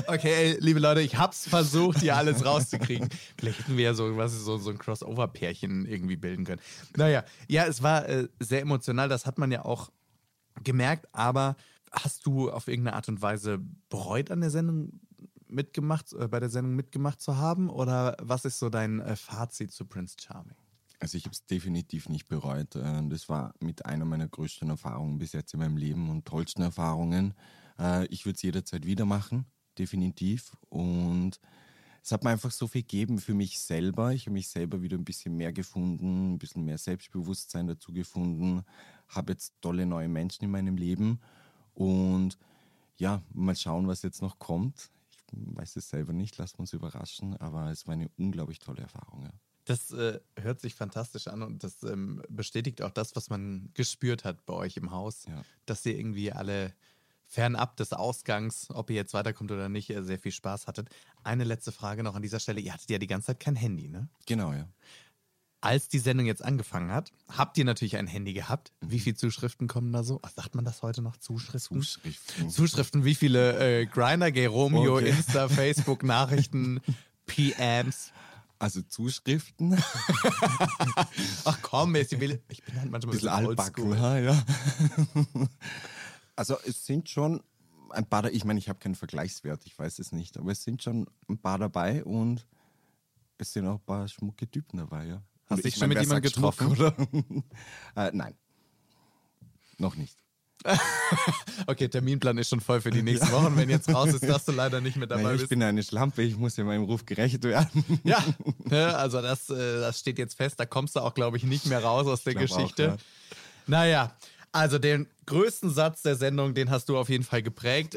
Speaker 3: Okay, liebe Leute, ich hab's versucht, hier alles rauszukriegen. Vielleicht hätten wir ja so, was so, so ein Crossover-Pärchen irgendwie bilden können. Naja, ja, es war äh, sehr emotional, das hat man ja auch gemerkt, aber hast du auf irgendeine Art und Weise bereut an der Sendung mitgemacht, äh, bei der Sendung mitgemacht zu haben? Oder was ist so dein äh, Fazit zu Prince Charming?
Speaker 6: Also ich habe es definitiv nicht bereut. Äh, Das war mit einer meiner größten Erfahrungen bis jetzt in meinem Leben und tollsten Erfahrungen. Äh, Ich würde es jederzeit wieder machen, definitiv. Und es hat mir einfach so viel gegeben für mich selber. Ich habe mich selber wieder ein bisschen mehr gefunden, ein bisschen mehr Selbstbewusstsein dazu gefunden, habe jetzt tolle neue Menschen in meinem Leben. Und ja, mal schauen, was jetzt noch kommt. Ich weiß es selber nicht, lassen wir uns überraschen, aber es war eine unglaublich tolle Erfahrung. Ja.
Speaker 3: Das äh, hört sich fantastisch an und das ähm, bestätigt auch das, was man gespürt hat bei euch im Haus,
Speaker 6: Ja.
Speaker 3: dass ihr irgendwie alle fernab des Ausgangs, ob ihr jetzt weiterkommt oder nicht, äh, sehr viel Spaß hattet. Eine letzte Frage noch an dieser Stelle. Ihr hattet ja die ganze Zeit kein Handy, ne?
Speaker 6: Genau, ja.
Speaker 3: Als die Sendung jetzt angefangen hat, habt ihr natürlich ein Handy gehabt. Wie viele Zuschriften kommen da so? Ach, sagt man das heute noch? Zuschriften?
Speaker 6: Zuschriften.
Speaker 3: Zuschriften, wie viele äh, Grinder, Gay Romeo,
Speaker 6: Okay.
Speaker 3: Insta, Facebook, Nachrichten, (laughs) PMs.
Speaker 6: Also Zuschriften, (laughs)
Speaker 3: Ach komm, Messi, will- ich bin halt manchmal ein
Speaker 6: bisschen altbacken, ja. (laughs) Also es sind schon ein paar, ich meine, ich habe keinen Vergleichswert, ich weiß es nicht, aber es sind schon ein paar dabei und es sind auch ein paar schmucke Typen dabei, ja.
Speaker 3: Hast
Speaker 6: Und
Speaker 3: dich
Speaker 6: ich
Speaker 3: schon mit jemandem getroffen?
Speaker 6: Oder? (laughs) äh, nein, noch nicht. (laughs)
Speaker 3: Okay, Terminplan ist schon voll für die nächsten Wochen. Wenn jetzt raus ist, dass du leider nicht mit dabei
Speaker 6: Naja, ich
Speaker 3: bist.
Speaker 6: bin eine Schlampe, ich muss ja meinem Ruf gerecht werden. (laughs) (laughs)
Speaker 3: Ja, also das, äh, das steht jetzt fest. Da kommst du auch, glaube ich, nicht mehr raus aus der
Speaker 6: glaub auch,
Speaker 3: Geschichte.
Speaker 6: ja.
Speaker 3: Naja, also den größten Satz der Sendung, den hast du auf jeden Fall geprägt.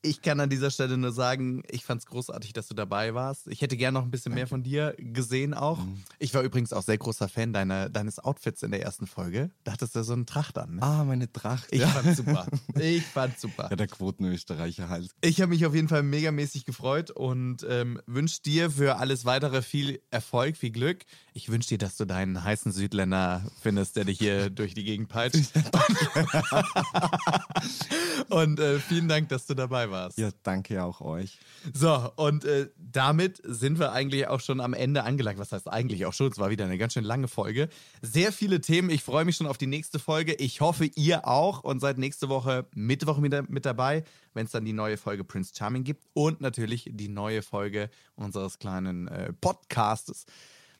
Speaker 3: Ich kann an dieser Stelle nur sagen, ich fand es großartig, dass du dabei warst. Ich hätte gerne noch ein bisschen mehr von dir gesehen auch.
Speaker 6: Mhm.
Speaker 3: Ich war übrigens auch sehr großer Fan deiner, deines Outfits in der ersten Folge. Da hattest du so einen Tracht an. Ne?
Speaker 6: Ah, meine Tracht.
Speaker 3: Ich
Speaker 6: ja.
Speaker 3: fand's super. (laughs) Ich fand's super.
Speaker 6: ja, der Quotenösterreicher halt.
Speaker 3: Ich habe mich auf jeden Fall megamäßig gefreut und ähm, wünsche dir für alles weitere viel Erfolg, viel Glück. Ich wünsche dir, dass du deinen heißen Südländer findest, der dich hier (laughs) durch die Gegend peitscht. (laughs) und äh, vielen Dank, dass du dabei warst.
Speaker 6: Ja, danke auch euch.
Speaker 3: So, und äh, damit sind wir eigentlich auch schon am Ende angelangt. Was heißt eigentlich auch schon? Es war wieder eine ganz schön lange Folge. Sehr viele Themen. Ich freue mich schon auf die nächste Folge. Ich hoffe, ihr auch und seid nächste Woche Mittwoch mit, mit dabei, wenn es dann die neue Folge Prince Charming gibt und natürlich die neue Folge unseres kleinen äh, Podcastes.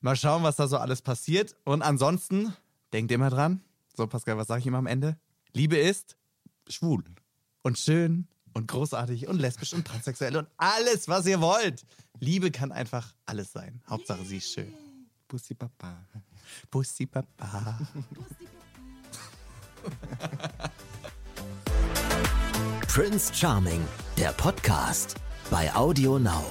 Speaker 3: Mal schauen, was da so alles passiert. Und ansonsten, denkt immer dran. So, Pascal, was sage ich immer am Ende? Liebe ist
Speaker 6: Schwul.
Speaker 3: und schön und großartig und lesbisch und transsexuell und alles, was ihr wollt. Liebe kann einfach alles sein. Hauptsache, sie ist schön.
Speaker 6: Pussy Papa.
Speaker 3: Bussi Papa.
Speaker 2: Prince Charming, der Podcast bei. Audio Now.